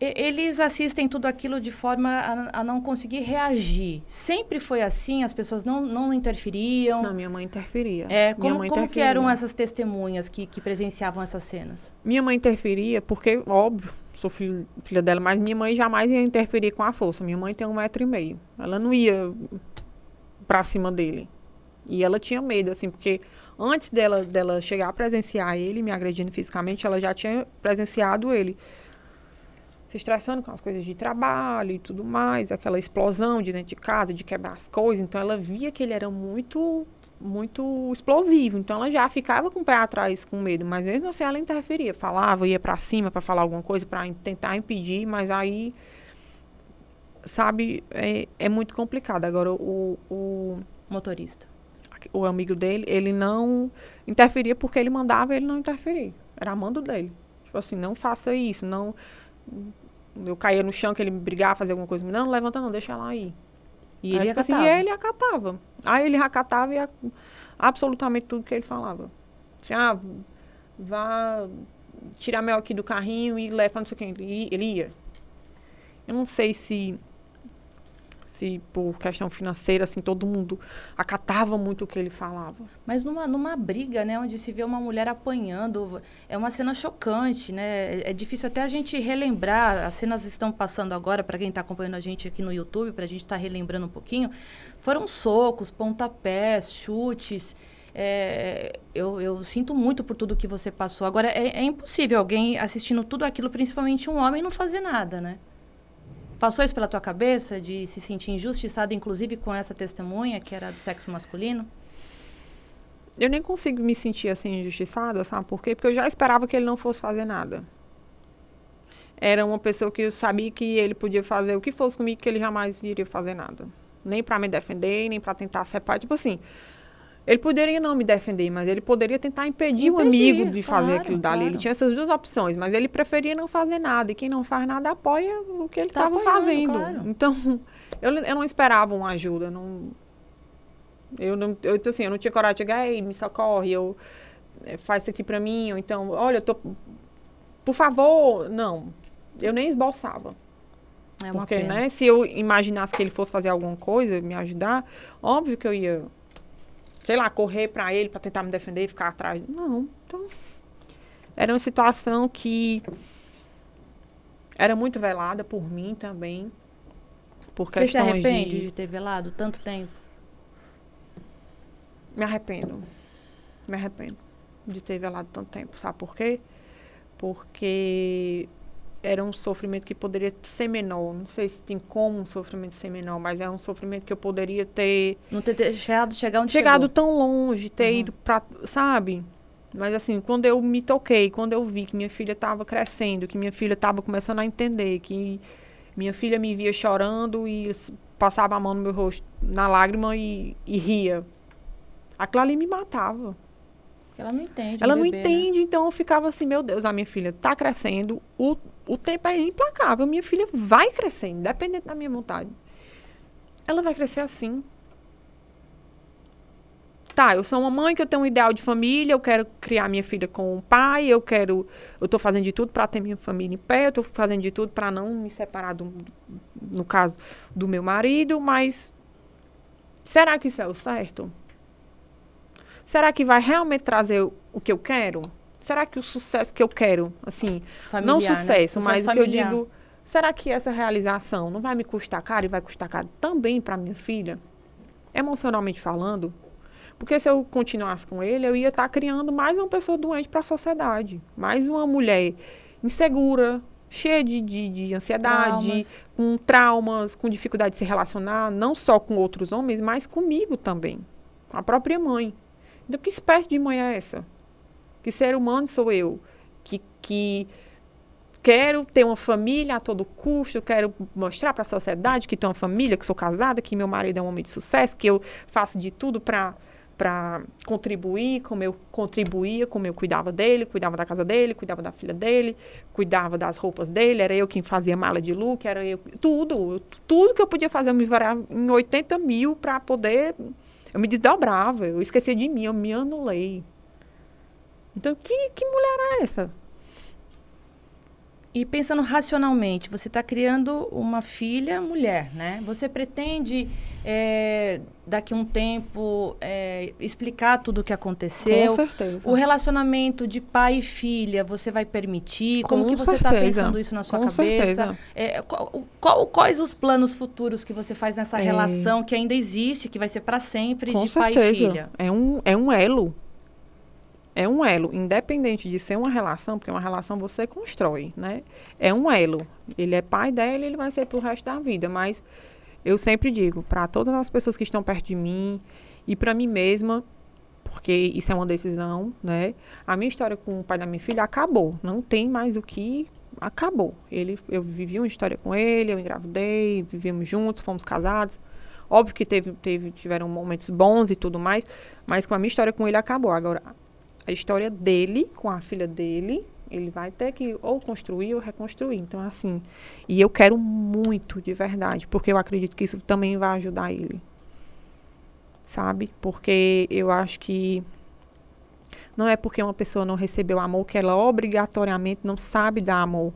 E- Eles assistem tudo aquilo de forma a, a não conseguir reagir. Sempre foi assim? As pessoas não, não interferiam? Não, minha mãe interferia. É, como, mãe como que eram essas testemunhas que, que presenciavam essas cenas? Minha mãe interferia porque, óbvio, sou filho, filha dela, mas minha mãe jamais ia interferir com a força. Minha mãe tem um metro e meio. Ela não ia pra cima dele. E ela tinha medo, assim, porque antes dela, dela chegar a presenciar ele me agredindo fisicamente, ela já tinha presenciado ele se estressando com as coisas de trabalho e tudo mais, aquela explosão de dentro de casa, de quebrar as coisas. Então ela via que ele era muito muito explosivo. Então ela já ficava com o pé atrás, com medo, mas mesmo assim ela interferia, falava, ia pra cima pra falar alguma coisa, pra tentar impedir, mas aí sabe, é, é muito complicado. Agora o, o Motorista. O amigo dele, ele não interferia porque ele mandava ele não interferir. Era mando dele. Tipo assim, não faça isso, não. Eu caía no chão que ele me brigava, fazia alguma coisa. Não, não levanta não, deixa lá aí. E ele Aí, tipo assim, acatava. e ele acatava. Aí ele acatava e a- absolutamente tudo que ele falava. Assim, ah, vá tirar mel aqui do carrinho e leva não sei quem. Ele, ele ia. Eu não sei se se por questão financeira, assim, todo mundo acatava muito o que ele falava. Mas numa, numa briga, né, onde se vê uma mulher apanhando, é uma cena chocante, né? É, é difícil até a gente relembrar. As cenas estão passando agora, para quem está acompanhando a gente aqui no YouTube, para a gente estar relembrando um pouquinho. Foram socos, pontapés, chutes. É, eu, eu sinto muito por tudo que você passou. Agora, é, é impossível alguém assistindo tudo aquilo, principalmente um homem, não fazer nada, né? Passou isso pela tua cabeça de se sentir injustiçado, inclusive com essa testemunha que era do sexo masculino? Eu nem consigo me sentir assim injustiçada, sabe por quê? Porque eu já esperava que ele não fosse fazer nada. Era uma pessoa que eu sabia que ele podia fazer o que fosse comigo, que ele jamais iria fazer nada. Nem pra me defender, nem pra tentar separar. Tipo assim, ele poderia não me defender, mas ele poderia tentar impedir, o Impedir, amigo de fazer claro, aquilo dali. Ele tinha essas duas opções, mas ele preferia não fazer nada. E quem não faz nada apoia o que ele Tá estava apoiando, fazendo. claro. Então, eu, eu não esperava uma ajuda. Não, eu não, eu, assim, eu não tinha coragem de chegar, ei, me socorre, eu, eh, faz isso aqui pra mim, ou então, olha, eu tô, por favor, não. Eu nem esboçava. É uma porque, pena. né, se eu imaginasse que ele fosse fazer alguma coisa, me ajudar, óbvio que eu ia, sei lá, correr pra ele, pra tentar me defender e ficar atrás. Não, então, era uma situação que era muito velada por mim também, por Você se arrepende de... de... ter velado tanto tempo? Me arrependo. Me arrependo de ter velado tanto tempo. Sabe por quê? Porque era um sofrimento que poderia ser menor. Não sei se tem como um sofrimento ser menor, mas é um sofrimento que eu poderia ter. Não ter deixado chegar onde chegado chegou. tão longe, ter Uhum. ido pra. Sabe? Mas assim, quando eu me toquei, quando eu vi que minha filha estava crescendo, que minha filha estava começando a entender, que minha filha me via chorando e passava a mão no meu rosto, na lágrima e, e ria. Aquilo ali me matava. Ela não entende. Ela não né? entende, então eu ficava assim, meu Deus, a minha filha tá crescendo, o, o tempo é implacável, minha filha vai crescer, independente da minha vontade. Ela vai crescer assim. Tá, eu sou uma mãe que eu tenho um ideal de família, eu quero criar minha filha com um pai, eu quero, eu tô fazendo de tudo para ter minha família em pé, eu tô fazendo de tudo para não me separar do, no caso do meu marido, mas será que isso é o certo? Será que vai realmente trazer o, o que eu quero? Será que o sucesso que eu quero, assim, Familiar, não né? sucesso, mas o que eu digo, será que essa realização não vai me custar caro e vai custar caro também para minha filha? Emocionalmente falando? Porque se eu continuasse com ele, eu ia estar criando mais uma pessoa doente para a sociedade. Mais uma mulher insegura, cheia de, de, de ansiedade, Traumas. com traumas, com dificuldade de se relacionar, não só com outros homens, mas comigo também. A própria mãe. Então, que espécie de mãe é essa? Que ser humano sou eu? Que, que quero ter uma família a todo custo, quero mostrar para a sociedade que tenho uma família, que sou casada, que meu marido é um homem de sucesso, que eu faço de tudo para para contribuir, como eu contribuía, como eu cuidava dele, cuidava da casa dele, cuidava da filha dele, cuidava das roupas dele, era eu quem fazia mala de look, era eu, tudo, tudo que eu podia fazer, eu me virava em 80 mil para poder, eu me desdobrava, eu esquecia de mim, eu me anulei. Então, que, que mulher é essa? E pensando racionalmente, você está criando uma filha mulher, né? Você pretende, é, daqui a um tempo, é, explicar tudo o que aconteceu? certeza. O relacionamento de pai e filha, você vai permitir? Como Com que você está certeza. pensando isso na sua Com cabeça? certeza. É, qual- qual- quais os planos futuros que você faz nessa É. relação que ainda existe, que vai ser para sempre, Com de pai e certeza. filha? É um, é um elo. É um elo. Independente de ser uma relação, porque uma relação você constrói, né? É um elo. Ele é pai dela, ele vai ser pro resto da vida. Mas eu sempre digo, para todas as pessoas que estão perto de mim e para mim mesma, porque isso é uma decisão, né? A minha história com o pai da minha filha acabou. Não tem mais o que acabou. Ele, eu vivi uma história com ele, eu engravidei, vivíamos juntos, fomos casados. Óbvio que teve, teve, tiveram momentos bons e tudo mais, mas com a minha história com ele acabou. Agora, a história dele, com a filha dele, ele vai ter que ou construir ou reconstruir. Então, assim, e eu quero muito, de verdade, porque eu acredito que isso também vai ajudar ele. Sabe? Porque eu acho que não é porque uma pessoa não recebeu amor que ela obrigatoriamente não sabe dar amor.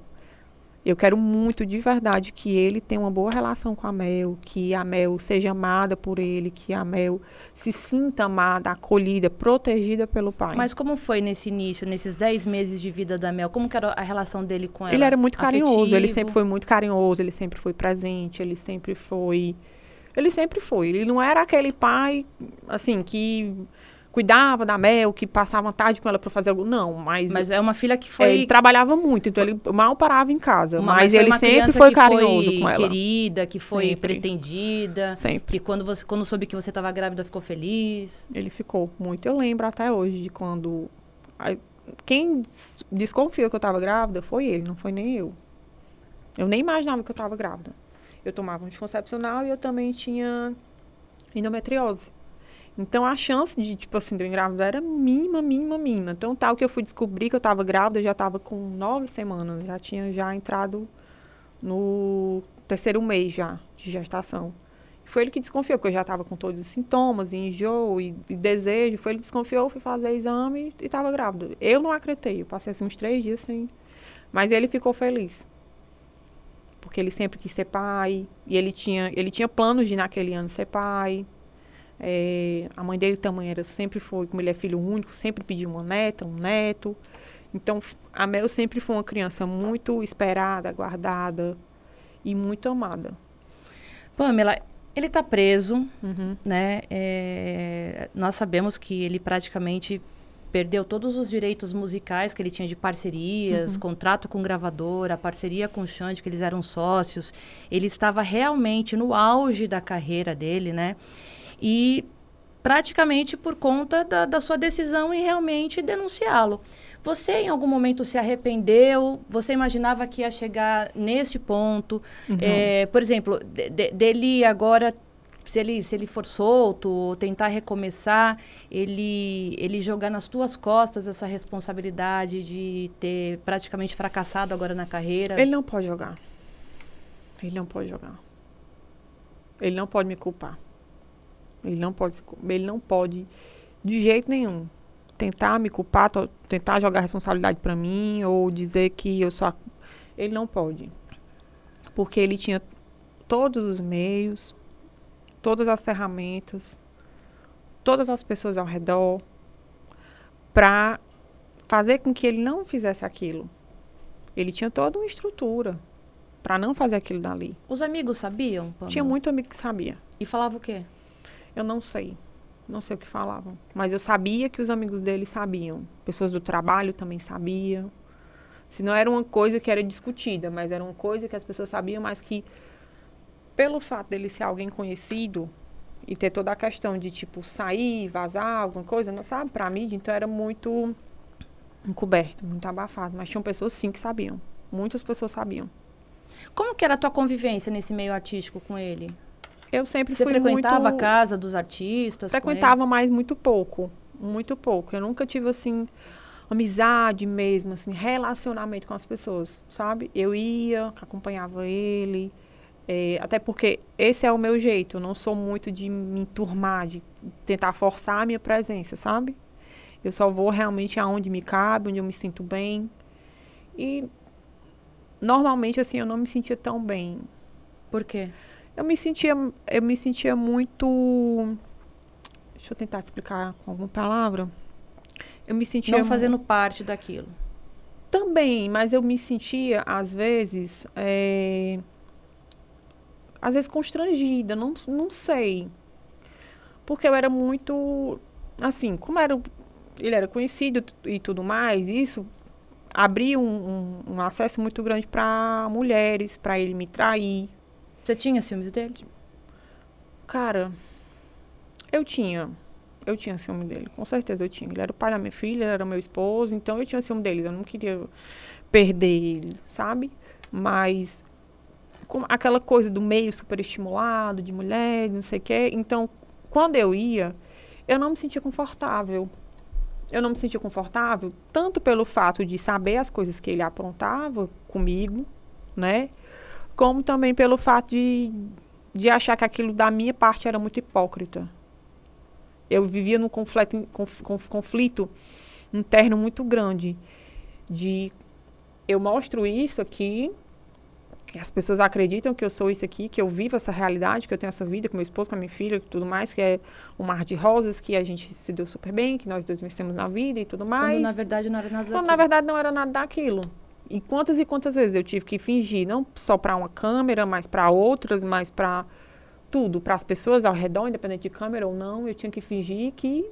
Eu quero muito de verdade que ele tenha uma boa relação com a Mel, que a Mel seja amada por ele, que a Mel se sinta amada, acolhida, protegida pelo pai. Mas como foi nesse início, nesses 10 meses de vida da Mel? Como que era a relação dele com ela? ele era muito carinhoso, ele Afetivo? sempre foi muito carinhoso, ele sempre foi presente, ele sempre foi. Ele sempre foi. Ele não era aquele pai, assim, que cuidava da Mel, que passava a tarde com ela para fazer algo. Não, mas, Mas é uma filha que é, foi... ele trabalhava muito, então ele mal parava em casa. uma- mas foi ele sempre foi carinhoso foi com ela. querida, que foi Sempre. pretendida. Sempre. Que quando, você, quando soube que você estava grávida, ficou feliz. Ele ficou muito. Eu lembro até hoje de quando. a- quem des- desconfiou que eu estava grávida foi ele, não foi nem eu. Eu nem imaginava que eu estava grávida. Eu tomava anticoncepcional e eu também tinha endometriose. Então a chance de, tipo assim, de eu engravidar era mínima, mínima, mínima. Então tal que eu fui descobrir que eu estava grávida, eu já estava com nove semanas, já tinha já entrado no terceiro mês já de gestação. Foi ele que desconfiou, porque eu já estava com todos os sintomas, e enjoo e, e desejo. Foi ele que desconfiou, fui fazer exame e estava grávida. Eu não acreditei, eu passei assim uns três dias sem. Mas ele ficou feliz. Porque ele sempre quis ser pai. E ele tinha, ele tinha planos de naquele ano ser pai. É, a mãe dele também era, sempre foi, como ele é filho único, sempre pediu uma neta, um neto. Então, a Mel sempre foi uma criança muito esperada, guardada e muito amada. Pamela, ele está preso, Uhum. né? É, nós sabemos que ele praticamente perdeu todos os direitos musicais que ele tinha de parcerias, Uhum. contrato com gravadora, parceria com o Xande, que eles eram sócios. Ele estava realmente no auge da carreira dele, né? E praticamente por conta da, da sua decisão em realmente denunciá-lo. Você em algum momento se arrependeu? Você imaginava que ia chegar neste ponto? É, por exemplo, de- de- dele agora, se ele, se ele for solto, ou tentar recomeçar, ele, ele jogar nas tuas costas essa responsabilidade de ter praticamente fracassado agora na carreira? Ele não pode jogar. Ele não pode jogar. Ele não pode me culpar. Ele não pode, ele não pode de jeito nenhum tentar me culpar, tentar jogar responsabilidade para mim ou dizer que eu sou a... ele não pode. Porque ele tinha todos os meios, todas as ferramentas, todas as pessoas ao redor para fazer com que ele não fizesse aquilo. Ele tinha toda uma estrutura para não fazer aquilo dali. Os amigos sabiam? Pamela? Tinha muito amigo que sabia. E falava o quê? Eu não sei. Não sei o que falavam. Mas eu sabia que os amigos dele sabiam. Pessoas do trabalho também sabiam. Se não era uma coisa que era discutida, mas era uma coisa que as pessoas sabiam, mas que pelo fato dele ser alguém conhecido e ter toda a questão de tipo sair, vazar, alguma coisa, não sabe, pra mídia, então era muito encoberto, muito abafado, mas tinham pessoas sim que sabiam. Muitas pessoas sabiam. Como que era a tua convivência nesse meio artístico com ele? Eu sempre Você fui frequentava muito a casa dos artistas? frequentava mais muito pouco, muito pouco. Eu nunca tive assim amizade mesmo, assim, relacionamento com as pessoas, sabe? Eu ia, acompanhava ele, eh, até porque esse é o meu jeito. Eu não sou muito de me enturmar, de tentar forçar a minha presença, sabe? Eu só vou realmente aonde me cabe, onde eu me sinto bem. E normalmente assim eu não me sentia tão bem Por quê? Eu me sentia, eu me sentia muito. Deixa eu tentar te explicar com alguma palavra. Eu me sentia Não fazendo parte daquilo. também, mas eu me sentia às vezes, é, às vezes constrangida, não, não sei, porque eu era muito, assim, como era, ele era conhecido e tudo mais, isso abria um, um, um acesso muito grande para mulheres, para ele me trair, Você tinha ciúmes dele? Cara, eu tinha. Eu tinha ciúme dele, com certeza eu tinha. Ele era o pai da minha filha, era meu esposo, então eu tinha ciúme dele. Eu não queria perder ele, sabe? Mas com aquela coisa do meio super estimulado, de mulher, não sei o quê. Então, quando eu ia, eu não me sentia confortável. Eu não me sentia confortável, tanto pelo fato de saber as coisas que ele aprontava comigo, né? Como também pelo fato de, de achar que aquilo da minha parte era muito hipócrita. Eu vivia num conflito, conf- conf- conflito interno muito grande de eu mostro isso aqui, e as pessoas acreditam que eu sou isso aqui, que eu vivo essa realidade, que eu tenho essa vida com meu esposo, com a minha filha, e tudo mais, que é um mar de rosas, que a gente se deu super bem, que nós dois vencemos na vida e tudo mais. Quando na verdade não era nada Quando na daquilo. verdade não era nada daquilo. E quantas e quantas vezes eu tive que fingir, não só para uma câmera, mas para outras, mas para tudo, para as pessoas ao redor, independente de câmera ou não, eu tinha que fingir que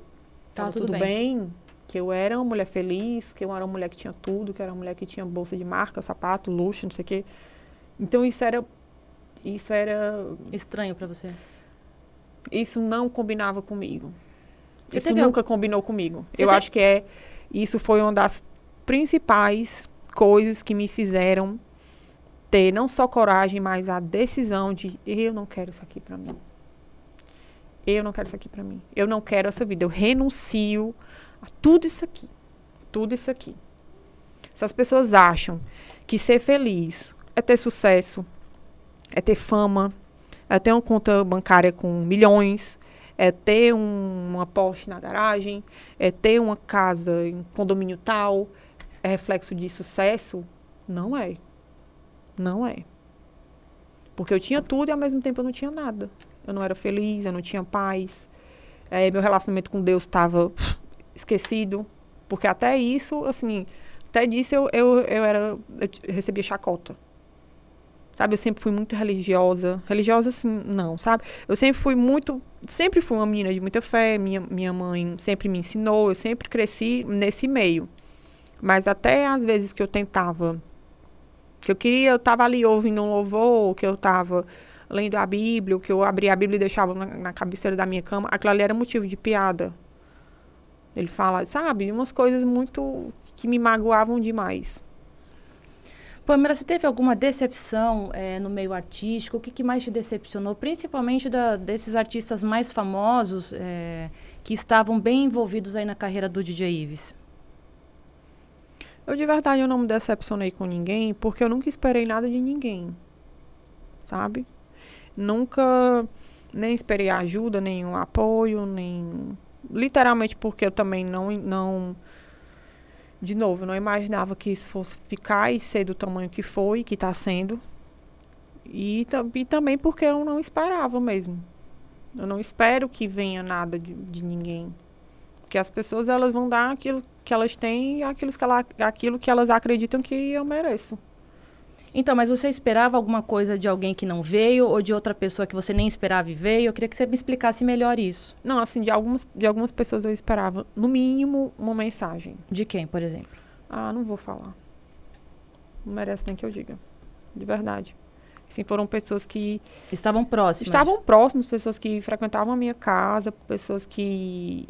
Tava estava tudo tudo, bem. bem. que eu era uma mulher feliz, que eu era uma mulher que tinha tudo, que eu era uma mulher que tinha bolsa de marca, sapato, luxo, não sei o quê. Então isso era isso era Estranho pra você. isso não combinava comigo. Você isso nunca combinou comigo. Você eu acho que é isso foi uma das principais coisas que me fizeram ter não só coragem, mas a decisão de eu não quero isso aqui pra mim. Eu não quero isso aqui pra mim. Eu não quero essa vida. Eu renuncio a tudo isso aqui. Tudo isso aqui. Se as pessoas acham que ser feliz é ter sucesso, é ter fama, é ter uma conta bancária com milhões, é ter um, uma Porsche na garagem, é ter uma casa em condomínio tal, é reflexo de sucesso, não é. Não é. Porque eu tinha tudo e ao mesmo tempo eu não tinha nada. Eu não era feliz, eu não tinha paz. Eh, meu relacionamento com Deus estava esquecido. Porque até isso, assim, até disso eu, eu, eu era. Eu recebia chacota. Sabe, eu sempre fui muito religiosa. Religiosa, assim, não, sabe? Eu sempre fui muito. Sempre fui uma menina de muita fé. Minha, minha mãe sempre me ensinou. Eu sempre cresci nesse meio. Mas até às vezes que eu tentava. Que eu queria, eu estava ali ouvindo um louvor, que eu estava lendo a Bíblia, que eu abria a Bíblia e deixava na, na cabeceira da minha cama. Aquilo ali era motivo de piada. Ele fala, sabe, umas coisas muito. que me magoavam demais. Pamela, você teve alguma decepção é, no meio artístico? O que, que, mais te decepcionou? Principalmente da, desses artistas mais famosos é, que estavam bem envolvidos aí na carreira do DJ Ives. Eu, de verdade, eu não me decepcionei com ninguém, porque eu nunca esperei nada de ninguém, sabe? Nunca nem esperei ajuda, nenhum apoio, nem... Literalmente porque eu também não... não de novo, não imaginava que isso fosse ficar e ser do tamanho que foi, que está sendo. E, e, também porque eu não esperava mesmo. Eu não espero que venha nada de, de ninguém. Porque as pessoas elas vão dar aquilo que elas têm e aquilo que, ela, aquilo que elas acreditam que eu mereço. Então, mas você esperava alguma coisa de alguém que não veio ou de outra pessoa que você nem esperava e veio? Eu queria que você me explicasse melhor isso. Não, assim, de algumas, de algumas pessoas eu esperava, no mínimo, uma mensagem. De quem, por exemplo? Ah, não vou falar. Não merece nem que eu diga. De verdade. Assim, foram pessoas que... Estavam próximas. Estavam próximas, pessoas que frequentavam a minha casa, pessoas que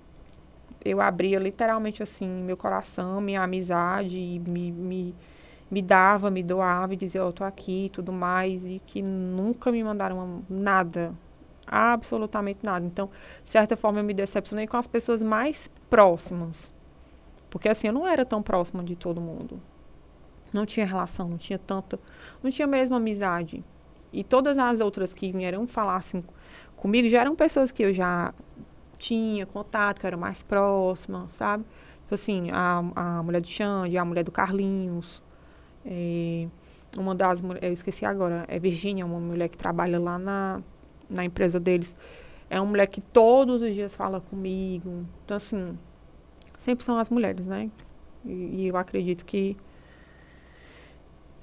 eu abria literalmente, assim, meu coração, minha amizade, me... me me dava, me doava e dizia, oh, eu tô aqui e tudo mais, e que nunca me mandaram nada, absolutamente nada. Então, de certa forma, eu me decepcionei com as pessoas mais próximas. Porque assim, eu não era tão próxima de todo mundo. Não tinha relação, não tinha tanta, não tinha mesmo amizade. E todas as outras que vieram falar assim comigo já eram pessoas que eu já tinha contato, que eu era mais próxima, sabe? Tipo assim, a, a mulher de Xande, a mulher do Carlinhos, é, uma das eu esqueci agora, é Virgínia, uma mulher que trabalha lá na, na empresa deles. É uma mulher que todos os dias fala comigo. Então, assim, sempre são as mulheres, né? E, e eu acredito que.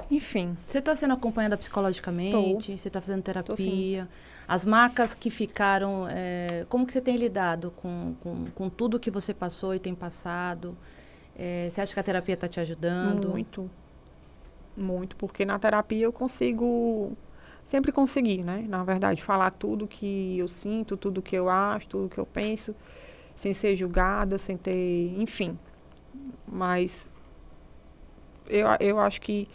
Enfim. Você está sendo acompanhada psicologicamente? Tô. Você está fazendo terapia? As marcas que ficaram. É, como que você tem lidado com, com, com tudo que você passou e tem passado? É, você acha que a terapia está te ajudando? Muito muito, porque na terapia eu consigo sempre conseguir, né? Na verdade, falar tudo que eu sinto, tudo que eu acho, tudo que eu penso, sem ser julgada, sem ter, enfim. Mas eu, eu acho que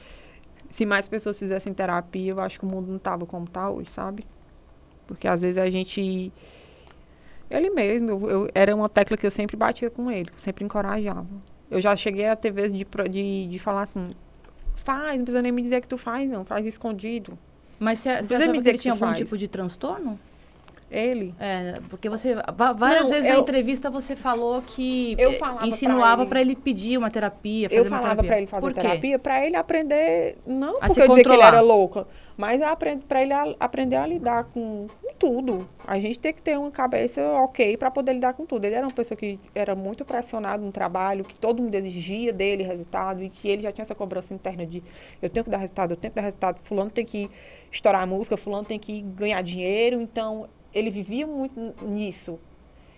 se mais pessoas fizessem terapia, eu acho que o mundo não tava como tá hoje, sabe? Porque às vezes a gente ele mesmo, eu, eu, era uma tecla que eu sempre batia com ele, que eu sempre encorajava. Eu já cheguei a ter vezes de, de, de falar assim, faz, não precisa nem me dizer que tu faz, não, faz escondido. Mas você, você me dizer que, que tinha algum faz. tipo de transtorno? Ele? É, porque você várias não, vezes eu, na entrevista você falou que eu insinuava para ele, ele, pedir uma terapia, fazer Eu falava para ele fazer terapia para ele aprender, não a porque eu dizia que ele era louco, mas para ele a, aprender a lidar com, com, tudo. A gente tem que ter uma cabeça ok para poder lidar com tudo. Ele era uma pessoa que era muito pressionado no trabalho, que todo mundo exigia dele resultado e que ele já tinha essa cobrança interna de eu tenho que dar resultado, eu tenho que dar resultado, fulano tem que estourar a música, fulano tem que ganhar dinheiro, então ele vivia muito nisso.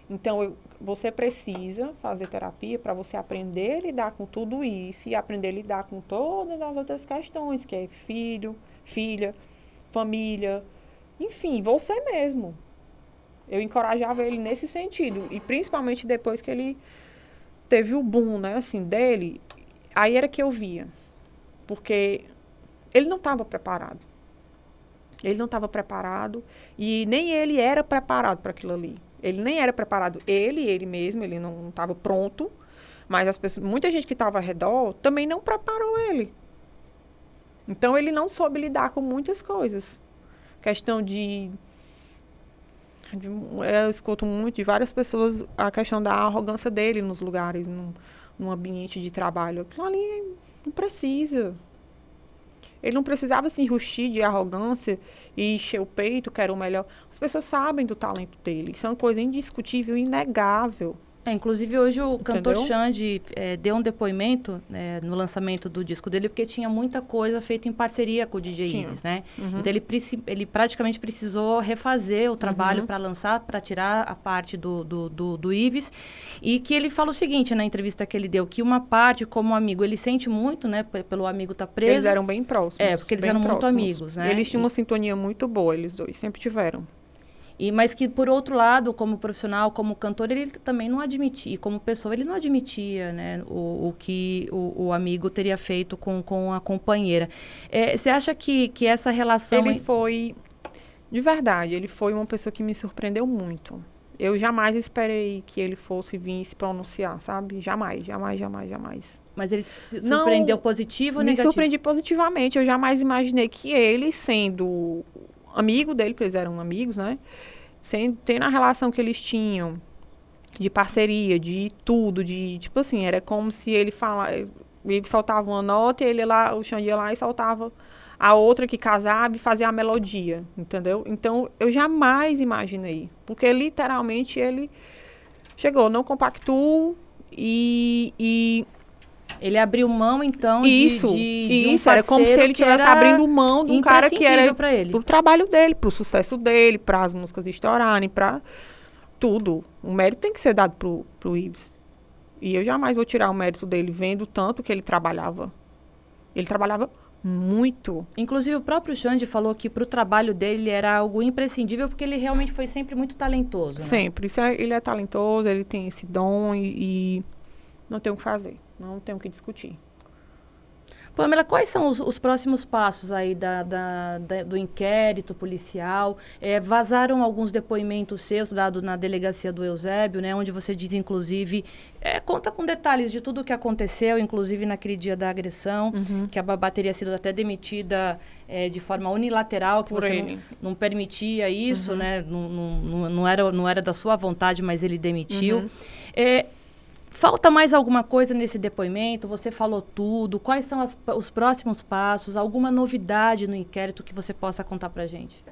Então, eu, você precisa fazer terapia para você aprender a lidar com tudo isso e aprender a lidar com todas as outras questões, que é filho, filha, família, enfim, você mesmo. Eu encorajava ele nesse sentido. E principalmente depois que ele teve o boom, né, assim, dele, aí era que eu via. Porque ele não estava preparado. Ele não estava preparado e nem ele era preparado para aquilo ali. Ele nem era preparado, ele, ele mesmo, ele não estava pronto. Mas as pessoas, muita gente que estava ao redor também não preparou ele. Então ele não soube lidar com muitas coisas. Questão de, de eu escuto muito de várias pessoas a questão da arrogância dele nos lugares, no, ambiente de trabalho. Aquilo ali não precisa. Ele não precisava se enrustir de arrogância e encher o peito, que era o melhor. As pessoas sabem do talento dele. Isso é uma coisa indiscutível, inegável. É, inclusive hoje o cantor Entendeu? Xande é, deu um depoimento é, no lançamento do disco dele, porque tinha muita coisa feita em parceria com o DJ Tinha. Ives, né? Uhum. Então ele, ele praticamente precisou refazer o trabalho Uhum. para lançar, para tirar a parte do, do, do, do Ives. E que ele fala o seguinte na entrevista que ele deu, que uma parte, como amigo, ele sente muito, né? Pelo amigo estar preso. Eles eram bem próximos. É, porque eles eram muito próximos. amigos, né? Eles tinham E- uma sintonia muito boa, eles dois, sempre tiveram. E, mas que, por outro lado, como profissional, como cantor, ele também não admitia, e como pessoa, ele não admitia né, o, o que o, o amigo teria feito com, com a companheira. É, Você acha que, que essa relação... Ele foi, de verdade, ele foi uma pessoa que me surpreendeu muito. Eu jamais esperei que ele fosse vir se pronunciar, sabe? Jamais, jamais, jamais, jamais. Mas ele se Não, surpreendeu positivo ou Me negativo? surpreendi positivamente. Eu jamais imaginei que ele, sendo amigo dele, porque eles eram amigos, né? Sendo, tendo a relação que eles tinham de parceria, de tudo, de tipo assim, era como se ele fala, ele soltava uma nota e ele lá, o Xande lá e soltava a outra que casava e fazia a melodia, entendeu? Então eu jamais imaginei, porque literalmente ele chegou, não compactuo e, e Ele abriu mão, então, de- isso, de, de, um isso era como se ele estivesse abrindo mão de um cara que era pra ele. pro trabalho dele, pro sucesso dele, para as músicas estourarem, para tudo. O mérito tem que ser dado pro, pro Ives. E eu jamais vou tirar o mérito dele vendo tanto que ele trabalhava. Ele trabalhava muito. Inclusive, o próprio Xande falou que para o trabalho dele era algo imprescindível, porque ele realmente foi sempre muito talentoso. né? Sempre. É- ele é talentoso, ele tem esse dom e, e não tem o que fazer. Não tem o que discutir. Pamela, quais são os, os próximos passos aí da, da- da- do inquérito policial? É, vazaram alguns depoimentos seus dados na delegacia do Eusébio, né? Onde você diz, inclusive, é, conta com detalhes de tudo o que aconteceu, inclusive naquele dia da agressão, Uhum. que a babá teria sido até demitida é, de forma unilateral, que Por você não, não permitia isso, Uhum. né? Não, não, não, não era, não era da sua vontade, mas ele demitiu. Uhum. É, Falta mais alguma coisa nesse depoimento? Você falou tudo. Quais são as- os próximos passos? Alguma novidade no inquérito que você possa contar pra gente?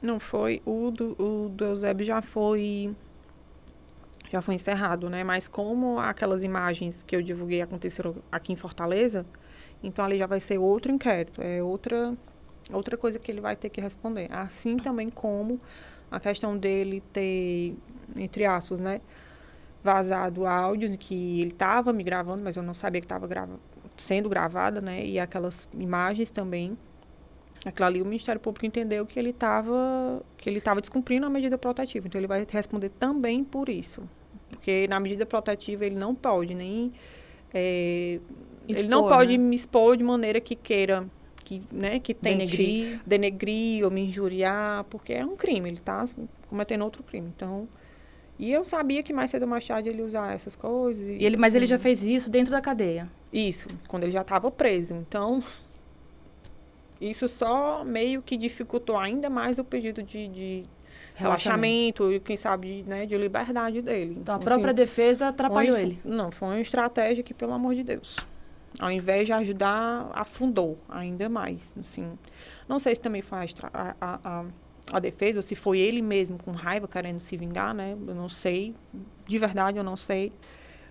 Não foi. O do, o do Eusébio já foi. Já foi encerrado, né? Mas como aquelas imagens que eu divulguei aconteceram aqui em Fortaleza, então ali já vai ser outro inquérito. É outra, outra coisa que ele vai ter que responder. Assim também como a questão dele ter, entre aspas, né? Vazado áudios que ele estava me gravando, mas eu não sabia que estava grava sendo gravada, né? E aquelas imagens também Aquilo ali o Ministério Público entendeu que ele estava que ele estava descumprindo a medida protetiva. Então ele vai responder também por isso, porque na medida protetiva ele não pode nem é, ele não Expor, pode né? me expor de maneira que queira que né que tente Denegrir. denegrir ou me injuriar, porque é um crime. Ele está cometendo outro crime. Então e eu sabia que mais cedo ou mais tarde ele ia usar essas coisas. E ele, mas ele assim, já fez isso dentro da cadeia. isso, quando ele já estava preso. Então, isso só meio que dificultou ainda mais o pedido de, de relaxamento e, quem sabe, né, de liberdade dele. Então, a Assim, própria defesa atrapalhou foi- ele. Não, foi uma estratégia que, pelo amor de Deus, ao invés de ajudar, afundou ainda mais. Assim, não sei se também foi a, a, a, a- defesa ou se foi ele mesmo com raiva querendo se vingar, né? Eu não sei. De verdade, eu não sei.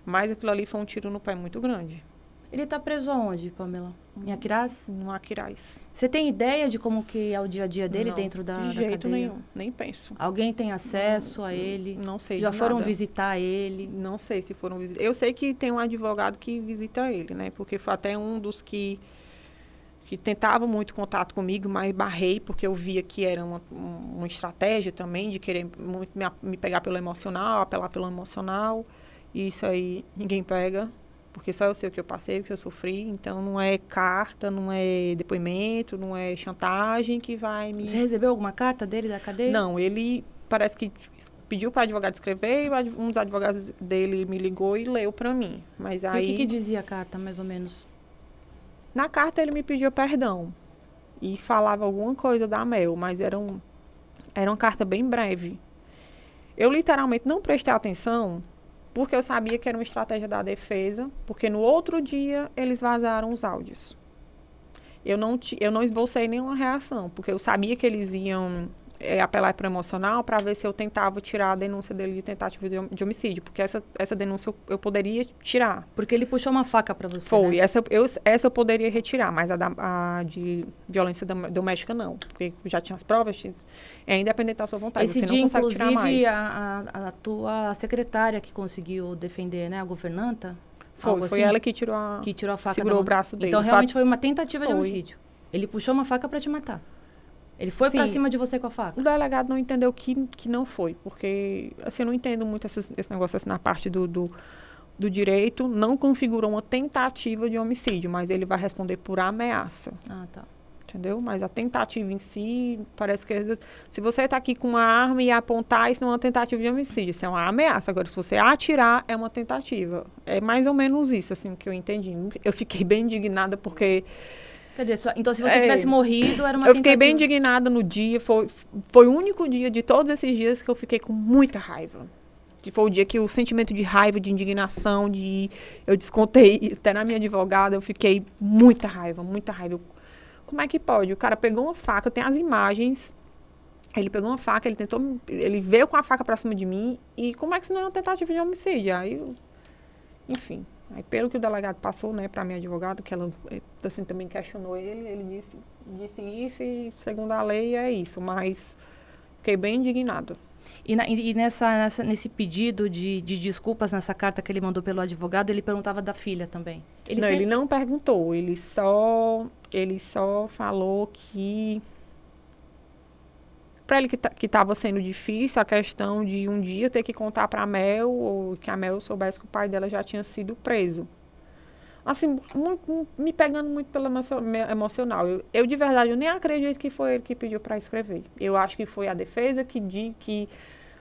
Mas aquilo ali foi um tiro no pé muito grande. Ele tá preso aonde, Pamela? Em Aquiraz? No Aquiraz. Você tem ideia de como que é o dia a dia dele Não, dentro da, De da jeito cadeia? nenhum, nem penso. Alguém tem acesso a ele? Não sei Já foram nada. visitar ele? Não sei se foram visitar. Eu sei que tem um advogado que visita ele, né? Porque foi até um dos que que tentava muito contato comigo, mas barrei porque eu via que era uma, um- uma estratégia também de querer muito me, me pegar pelo emocional, apelar pelo emocional. E isso aí ninguém pega, porque só eu sei o que eu passei, o que eu sofri. Então não é carta, não é depoimento, não é chantagem que vai me Você recebeu alguma carta dele da cadeia? não, ele parece que pediu para advogado escrever e um dos advogados dele me ligou e leu para mim. Mas E aí o que, que dizia a carta, mais ou menos? Na carta ele me pediu perdão e falava alguma coisa da Mel, mas era, um, era uma carta bem breve. Eu literalmente não prestei atenção porque eu sabia que era uma estratégia da defesa, porque no outro dia eles vazaram os áudios. Eu não, eu não esbocei nenhuma reação, porque eu sabia que eles iam é, apelar para emocional para ver se eu tentava tirar a denúncia dele de tentativa de, de homicídio, porque essa, essa denúncia eu, eu, poderia tirar. Porque ele puxou uma faca para você. Foi, né? essa, eu, essa eu poderia retirar, mas a, da, a de violência doméstica não, porque já tinha as provas, é independente da sua vontade. Esse você dia, não consegue tirar mais. A, a, a tua secretária que conseguiu defender, né, a governanta? Foi, foi assim? ela que tirou a, que tirou a faca segurou o braço dele. Então realmente foi uma tentativa foi. de homicídio. Ele puxou uma faca para te matar. Ele foi para cima de você com a faca? O delegado não entendeu que, que não foi, porque assim, eu não entendo muito esse, esse negócio assim na parte do, do, do, direito. Não configurou uma tentativa de homicídio, mas ele vai responder por ameaça. Ah, tá. Entendeu? Mas a tentativa em si, parece que. Se você está aqui com uma arma e apontar, isso não é uma tentativa de homicídio, isso é uma ameaça. Agora, se você atirar, é uma tentativa. É mais ou menos isso, assim, que eu entendi. Eu fiquei bem indignada porque só, então se você é, tivesse morrido, era uma Eu fiquei bem indignada no dia. Foi, foi o único dia de todos esses dias que eu fiquei com muita raiva. Que foi o dia que o sentimento de raiva, de indignação, de. Eu descontei até na minha advogada, eu fiquei muita raiva, muita raiva. Como é que pode? O cara pegou uma faca, tem as imagens. Ele pegou uma faca, ele tentou. Ele veio com a faca pra cima de mim. E como é que isso não é uma tentativa de homicídio? Aí eu, Enfim. Aí, pelo que o delegado passou, né, para minha advogada, que ela eh, assim, também questionou ele, ele disse, disse isso e, segundo a lei, é isso. Mas fiquei bem indignada. E, na, e nessa, nessa, nesse pedido de, de, desculpas, nessa carta que ele mandou pelo advogado, ele perguntava da filha também? Ele não, sempre... ele não perguntou. Ele só, ele só falou que para ele que estava sendo difícil a questão de um dia ter que contar para a Mel, ou que a Mel soubesse que o pai dela já tinha sido preso. Assim, muito, me pegando muito pelo emocional. Eu, eu, de verdade, eu nem acredito que foi ele que pediu para escrever. Eu acho que foi a defesa que, de, que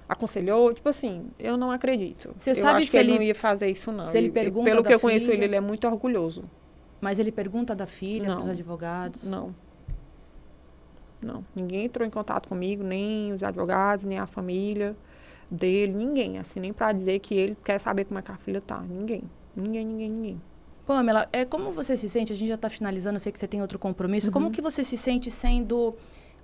aconselhou. Tipo assim, eu não acredito. Você eu sabe acho que ele, ele, não ia fazer isso, não. Se ele pergunta pelo que eu filha, conheço ele, ele é muito orgulhoso. Mas ele pergunta da filha para os advogados? Não. Não, ninguém entrou em contato comigo, nem os advogados, nem a família dele, ninguém, assim, nem para dizer que ele quer saber como é que a filha tá. Ninguém, ninguém, ninguém, ninguém. Pamela, é, como você se sente? A gente já está finalizando, eu sei que você tem outro compromisso. Uhum. Como que você se sente sendo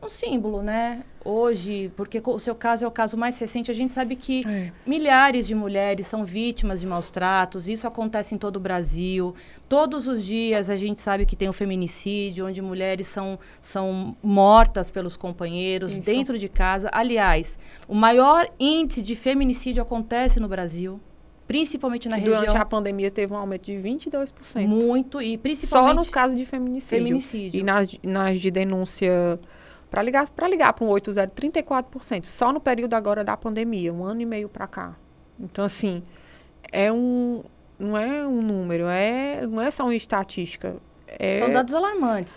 um símbolo, né? Hoje, porque o seu caso é o caso mais recente, a gente sabe que é. milhares de mulheres são vítimas de maus tratos, isso acontece em todo o Brasil. Todos os dias a gente sabe que tem o feminicídio, onde mulheres são, são mortas pelos companheiros isso. dentro de casa. Aliás, o maior índice de feminicídio acontece no Brasil principalmente na Durante região. Durante a pandemia teve um aumento de 22%. Muito, e principalmente... Só nos casos de feminicídio. Feminicídio. E nas, nas de denúncia para ligar para ligar para um 80, 34%, só no período agora da pandemia, um ano e meio para cá. Então assim, é um não é um número, é não é só uma estatística. É, São dados alarmantes.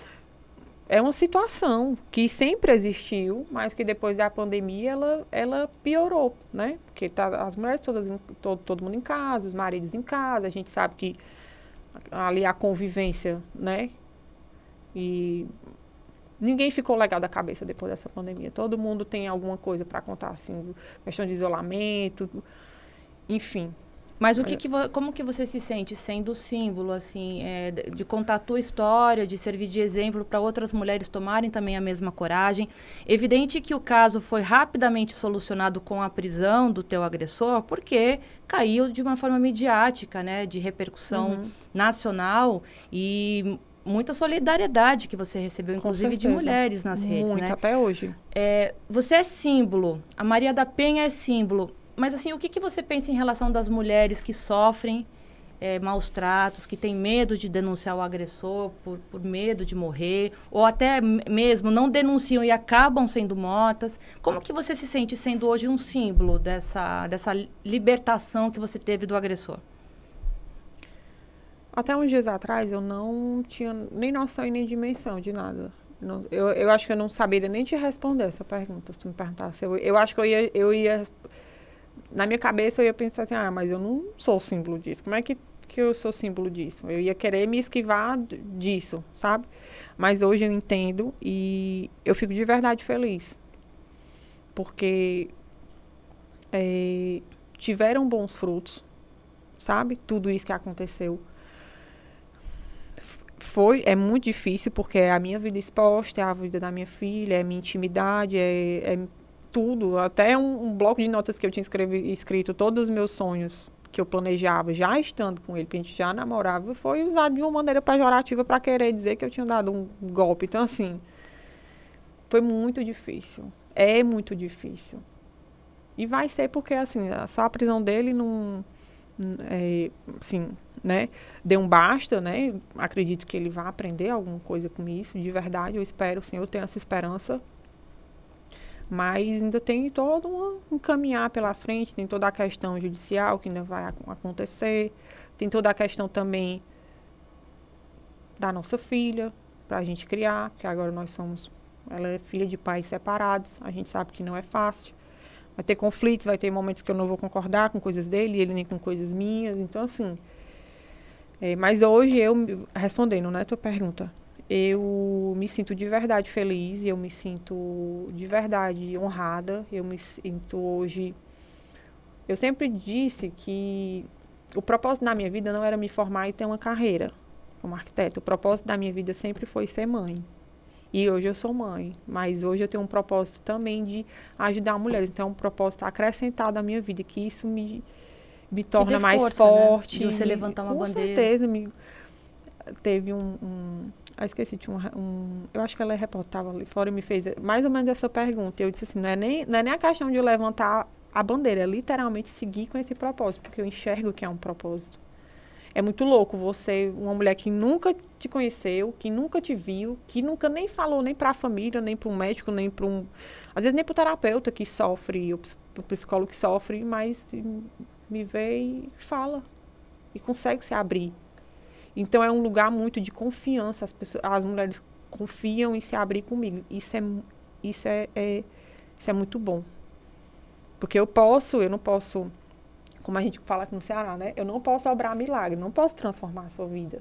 É uma situação que sempre existiu, mas que depois da pandemia ela, ela piorou, né? Porque tá, as mulheres todas, todo, todo mundo em casa, os maridos em casa, a gente sabe que ali a convivência, né? E ninguém ficou legal da cabeça depois dessa pandemia. Todo mundo tem alguma coisa para contar, assim, questão de isolamento, enfim. Mas o que, que como que você se sente sendo símbolo, assim, é, de contar a tua história, de servir de exemplo para outras mulheres tomarem também a mesma coragem? Evidente que o caso foi rapidamente solucionado com a prisão do teu agressor, porque caiu de uma forma midiática, né, de repercussão uhum. nacional e muita solidariedade que você recebeu, inclusive de mulheres nas Muito, redes, né? até hoje. É, você é símbolo, a Maria da Penha é símbolo, mas assim, o que, que você pensa em relação das mulheres que sofrem é, maus tratos, que têm medo de denunciar o agressor por, por medo de morrer, ou até mesmo não denunciam e acabam sendo mortas. Como que você se sente sendo hoje um símbolo dessa, dessa libertação que você teve do agressor? Até uns dias atrás eu não tinha nem noção e nem dimensão de nada. Não, eu, eu acho que eu não saberia nem te responder essa pergunta, se tu me perguntasse. Eu, eu acho que eu ia, eu ia. Na minha cabeça eu ia pensar assim, ah, mas eu não sou símbolo disso. Como é que, que eu sou símbolo disso? Eu ia querer me esquivar disso, sabe? Mas hoje eu entendo e eu fico de verdade feliz. Porque é, tiveram bons frutos, sabe? Tudo isso que aconteceu foi, é muito difícil, porque é a minha vida exposta, é a vida da minha filha, é minha intimidade, é, é tudo. Até um, um, bloco de notas que eu tinha escrevi, escrito, todos os meus sonhos que eu planejava, já estando com ele, porque a gente já namorava, foi usado de uma maneira pejorativa para querer dizer que eu tinha dado um golpe. Então, assim, foi muito difícil. É muito difícil. E vai ser porque, assim, só a prisão dele não. É, assim, né? Deu um basta, né? Acredito que ele vai aprender alguma coisa com isso, de verdade. Eu espero, sim, eu tenho essa esperança. Mas ainda tem todo um, caminhar pela frente, tem toda a questão judicial que ainda vai acontecer, tem toda a questão também da nossa filha, para a gente criar, porque agora nós somos, ela é filha de pais separados, a gente sabe que não é fácil. Vai ter conflitos, vai ter momentos que eu não vou concordar com coisas dele, ele nem com coisas minhas. Então, assim. É, mas hoje eu, respondendo, né, tua pergunta, eu me sinto de verdade feliz, eu me sinto de verdade honrada, eu me sinto hoje. Eu sempre disse que o propósito da minha vida não era me formar e ter uma carreira como arquiteta. O propósito da minha vida sempre foi ser mãe. E hoje eu sou mãe, mas hoje eu tenho um propósito também de ajudar mulheres. Então é um propósito acrescentado à minha vida, que isso me, me torna mais força, né? forte. Né? De você levantar uma com bandeira. Com certeza. Me, teve um, um ah, esqueci, tinha um, um, Eu acho que ela reportava ali fora e me fez mais ou menos essa pergunta. Eu disse assim: não é nem, não é nem a questão de eu levantar a bandeira, é literalmente seguir com esse propósito, porque eu enxergo que é um propósito. É muito louco você, uma mulher que nunca te conheceu, que nunca te viu, que nunca nem falou nem para a família, nem para um médico, nem para um. Às vezes nem para o terapeuta que sofre, o psicólogo que sofre, mas me vê e fala. E consegue se abrir. Então é um lugar muito de confiança. As, pessoas, as mulheres confiam em se abrir comigo. Isso é, isso é, é, isso é muito bom. Porque eu posso, eu não posso como a gente fala aqui no Ceará, né? Eu não posso obrar milagre, não posso transformar a sua vida.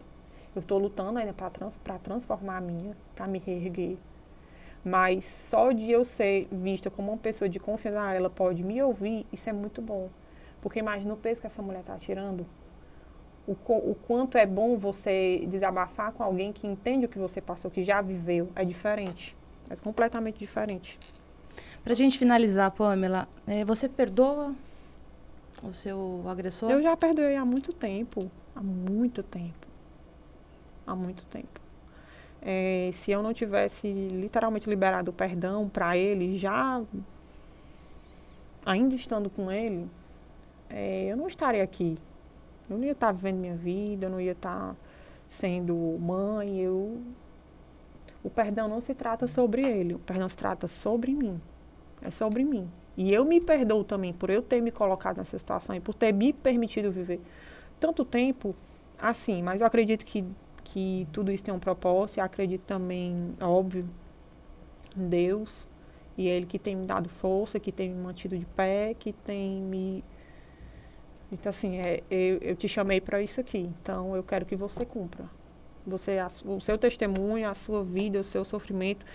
Eu estou lutando ainda para trans, transformar a minha, para me reerguer. Mas só de eu ser vista como uma pessoa de confiança, ah, ela pode me ouvir, isso é muito bom. Porque imagina o peso que essa mulher está tirando. O, o quanto é bom você desabafar com alguém que entende o que você passou, que já viveu. É diferente. É completamente diferente. Para a gente finalizar, Pamela, é, você perdoa o seu agressor? Eu já perdoei há muito tempo. Há muito tempo. Há muito tempo. É, se eu não tivesse literalmente liberado o perdão para ele, já ainda estando com ele, é, eu não estaria aqui. Eu não ia estar vivendo minha vida, eu não ia estar sendo mãe. Eu... O perdão não se trata sobre ele, o perdão se trata sobre mim. É sobre mim. E eu me perdoo também por eu ter me colocado nessa situação e por ter me permitido viver tanto tempo assim. Mas eu acredito que, que tudo isso tem um propósito. E acredito também, óbvio, em Deus. E é Ele que tem me dado força, que tem me mantido de pé, que tem me. Então, assim, é, eu, eu te chamei para isso aqui. Então, eu quero que você cumpra. Você, a, o seu testemunho, a sua vida, o seu sofrimento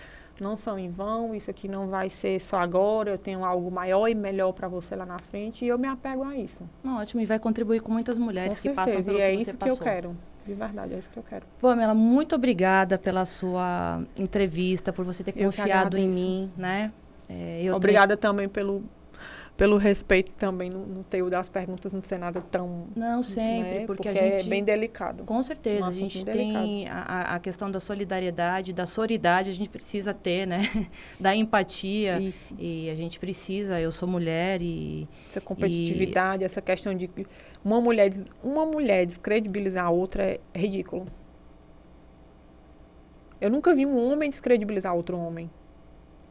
não são em vão, isso aqui não vai ser só agora, eu tenho algo maior e melhor para você lá na frente e eu me apego a isso. Ótimo, e vai contribuir com muitas mulheres com que passam pelo e é isso que passou. eu quero. De verdade, é isso que eu quero. Pamela, muito obrigada pela sua entrevista, por você ter confiado em mim, né? É, Obrigada também pelo pelo respeito também no, no teu das perguntas não ser nada tão não sempre né? porque, porque, a gente é bem delicado. Com certeza a gente tem a, a, questão da solidariedade da soridade a gente precisa ter né? Da empatia. Isso. e a gente precisa eu sou mulher e essa competitividade e... essa questão de uma mulher uma mulher descredibilizar a outra é ridículo. Eu nunca vi um homem descredibilizar outro homem.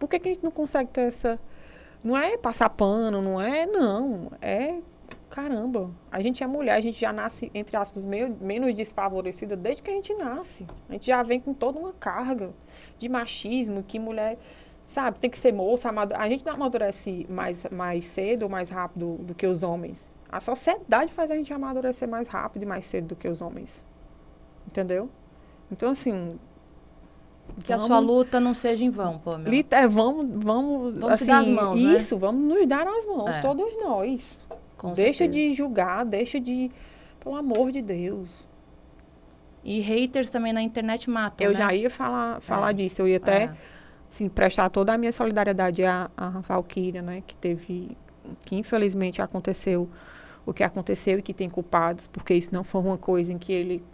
Por que, que a gente não consegue ter essa não é passar pano, não é, não. É, caramba, a gente é mulher, a gente já nasce, entre aspas, meio, menos desfavorecida desde que a gente nasce. A gente já vem com toda uma carga de machismo, que mulher, sabe, tem que ser moça. A gente não amadurece mais, mais cedo ou mais rápido do que os homens. A sociedade faz a gente amadurecer mais rápido e mais cedo do que os homens. Entendeu? Então, assim, que vamos, a sua luta não seja em vão, Pamela. É, vamos, vamos, vamos assim, dar as mãos, né? Isso, né? vamos nos dar as mãos, é. todos nós. Com deixa certeza. de julgar, deixa de... Pelo amor de Deus. E haters também na internet matam, Eu né? já ia falar, falar disso. Eu ia até É. assim, prestar toda a minha solidariedade à, à Valkyria, né? Que teve... Que infelizmente aconteceu o que aconteceu e que tem culpados, porque isso não foi uma coisa em que ele,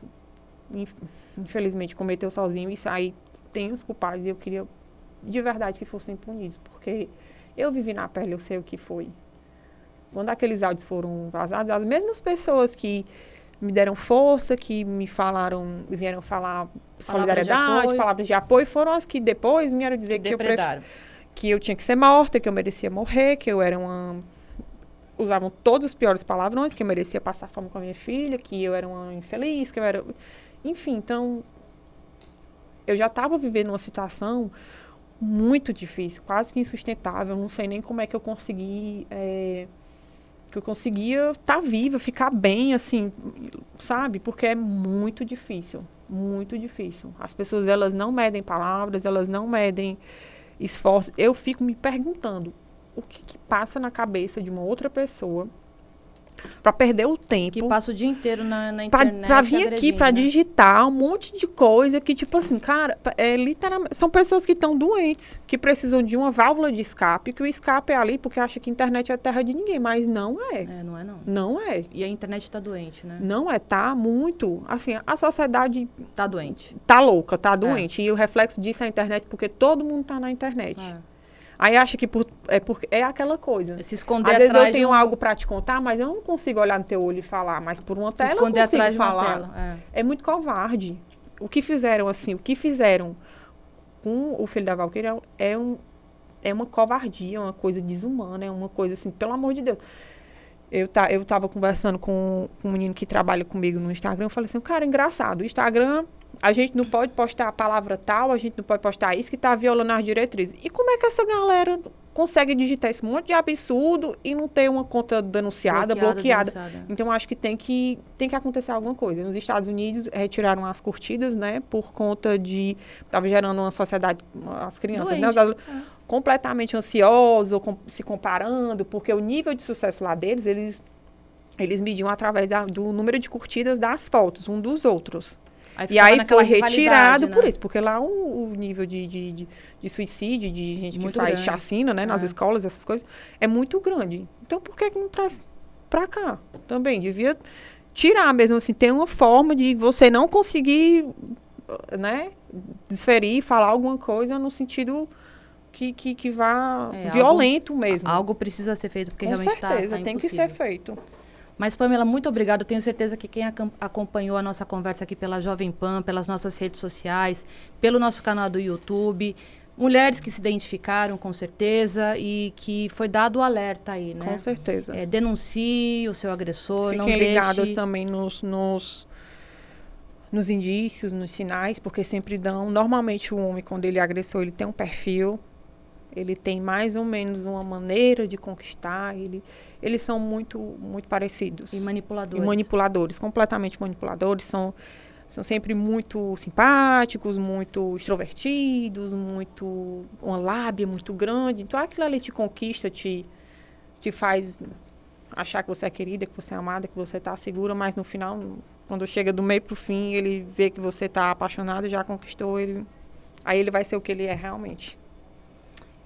inf- infelizmente, cometeu sozinho. Isso aí tem os culpados e eu queria de verdade que fossem punidos, porque eu vivi na pele, eu sei o que foi. Quando aqueles áudios foram vazados, as mesmas pessoas que me deram força, que me falaram, vieram falar solidariedade, apoio. palavras de apoio, foram as que depois vieram dizer que eu, pref- Depredaram. que eu tinha que ser morta, que eu merecia morrer, que eu era uma. Usavam todos os piores palavrões, que eu merecia passar fome com a minha filha, que eu era uma infeliz, que eu era. Enfim, então. Eu já estava vivendo uma situação muito difícil, quase que insustentável. Não sei nem como é que eu consegui. eh, que eu conseguia estar viva, ficar bem, assim, sabe? Porque é muito difícil, muito difícil. As pessoas, elas não medem palavras, elas não medem esforço. Eu fico me perguntando o que, que passa na cabeça de uma outra pessoa para perder o tempo Que passa o dia inteiro na, na internet. pra vir aqui, pra né? digitar um monte de coisa que, tipo assim, cara, é literalmente. São pessoas que estão doentes, que precisam de uma válvula de escape, que o escape é ali porque acha que a internet é terra de ninguém, mas não é. É, não é não. Não é. E a internet tá doente, né? Não é, tá muito. Assim, a sociedade Tá doente. tá louca, tá doente. E o reflexo disso é a internet, porque todo mundo tá na internet. É. Aí acha que por, é, porque é aquela coisa. Se esconder Às vezes eu tenho um- algo para te contar, mas eu não consigo olhar no teu olho e falar. Mas por uma tela eu esconder consigo atrás de uma falar. tela. É. É muito covarde. O que fizeram, assim, o que fizeram com o filho da Valkyria é, um, é uma covardia, uma coisa desumana, é uma coisa assim, pelo amor de Deus. Eu, tá, eu tava conversando com, com um menino que trabalha comigo no Instagram, eu falei assim, cara, engraçado, o Instagram, a gente não pode postar a palavra tal, a gente não pode postar isso que tá violando as diretrizes. E como é que essa galera consegue digitar esse monte de absurdo e não ter uma conta denunciada, bloqueada? denunciada. Então, acho que tem que, tem que acontecer alguma coisa. Nos Estados Unidos, retiraram as curtidas, né? Por conta de... Estava gerando uma sociedade... As crianças, né? os Doente, adultos, completamente ansiosos, ou com- se comparando, porque o nível de sucesso lá deles, eles, eles mediam através da- do número de curtidas das fotos, um dos outros. Aí E aí foi retirado rivalidade, por né? isso, porque lá o, o nível de, de, de, de suicídio, de gente Muito que faz grande. chacina, né, nas É. escolas, essas coisas, é muito grande. Então, por que, que não traz pra cá também? Devia tirar mesmo, assim, ter uma forma de você não conseguir, né, desferir, falar alguma coisa no sentido que, que, que vá É, algo- violento mesmo. Algo precisa ser feito, porque Com realmente tá, certeza, tá tem que ser feito. Mas, Pamela, muito obrigada. Eu tenho certeza que quem acompanhou a nossa conversa aqui pela Jovem Pan, pelas nossas redes sociais, pelo nosso canal do YouTube, mulheres que se identificaram, com certeza, e que foi dado o alerta aí, né? Com certeza. É, denuncie o seu agressor, não Fiquem ligadas deixe... também nos, nos, nos indícios, nos sinais, porque sempre dão. Normalmente o homem, quando ele é agressor, ele tem um perfil, ele tem mais ou menos uma maneira de conquistar, ele, eles são muito, muito parecidos. E E manipuladores. manipuladores, completamente manipuladores, são, são sempre muito simpáticos, muito extrovertidos, muito uma lábia muito grande. Então aquilo ali te conquista, te, te faz achar que você é querida, que você é amada, que você está segura, mas no final, quando chega do meio pro fim, ele vê que você está apaixonado, já conquistou ele. Aí ele vai ser o que ele é realmente.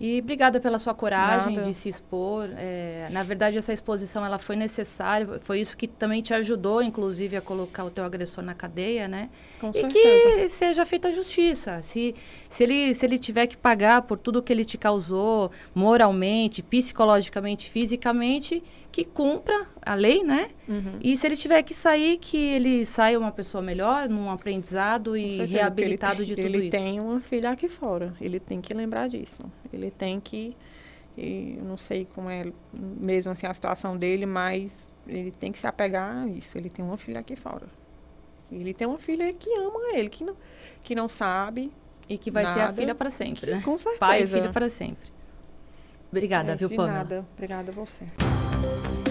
E obrigada pela sua coragem Nada. de se expor. É, na verdade, essa exposição ela foi necessária. Foi isso que também te ajudou, inclusive, a colocar o teu agressor na cadeia, né? Com e certeza. que seja feita justiça. Se, se, ele, se ele tiver que pagar por tudo que ele te causou, moralmente, psicologicamente, fisicamente, que cumpra a lei, né? Uhum. E se ele tiver que sair, que ele saia uma pessoa melhor, num aprendizado e certeza, reabilitado de ele, tudo ele isso. tem uma filha aqui fora. Ele tem que lembrar disso. Ele tem que. não sei como é mesmo assim a situação dele, mas ele tem que se apegar a isso. Ele tem uma filha aqui fora. Ele tem uma filha que ama ele, que não, que não sabe. E que vai ser a Nada. filha para sempre, que- né? Com certeza. Pai e filho para sempre. Obrigada, É, viu, Pamela? nada. Obrigada a você. Bye.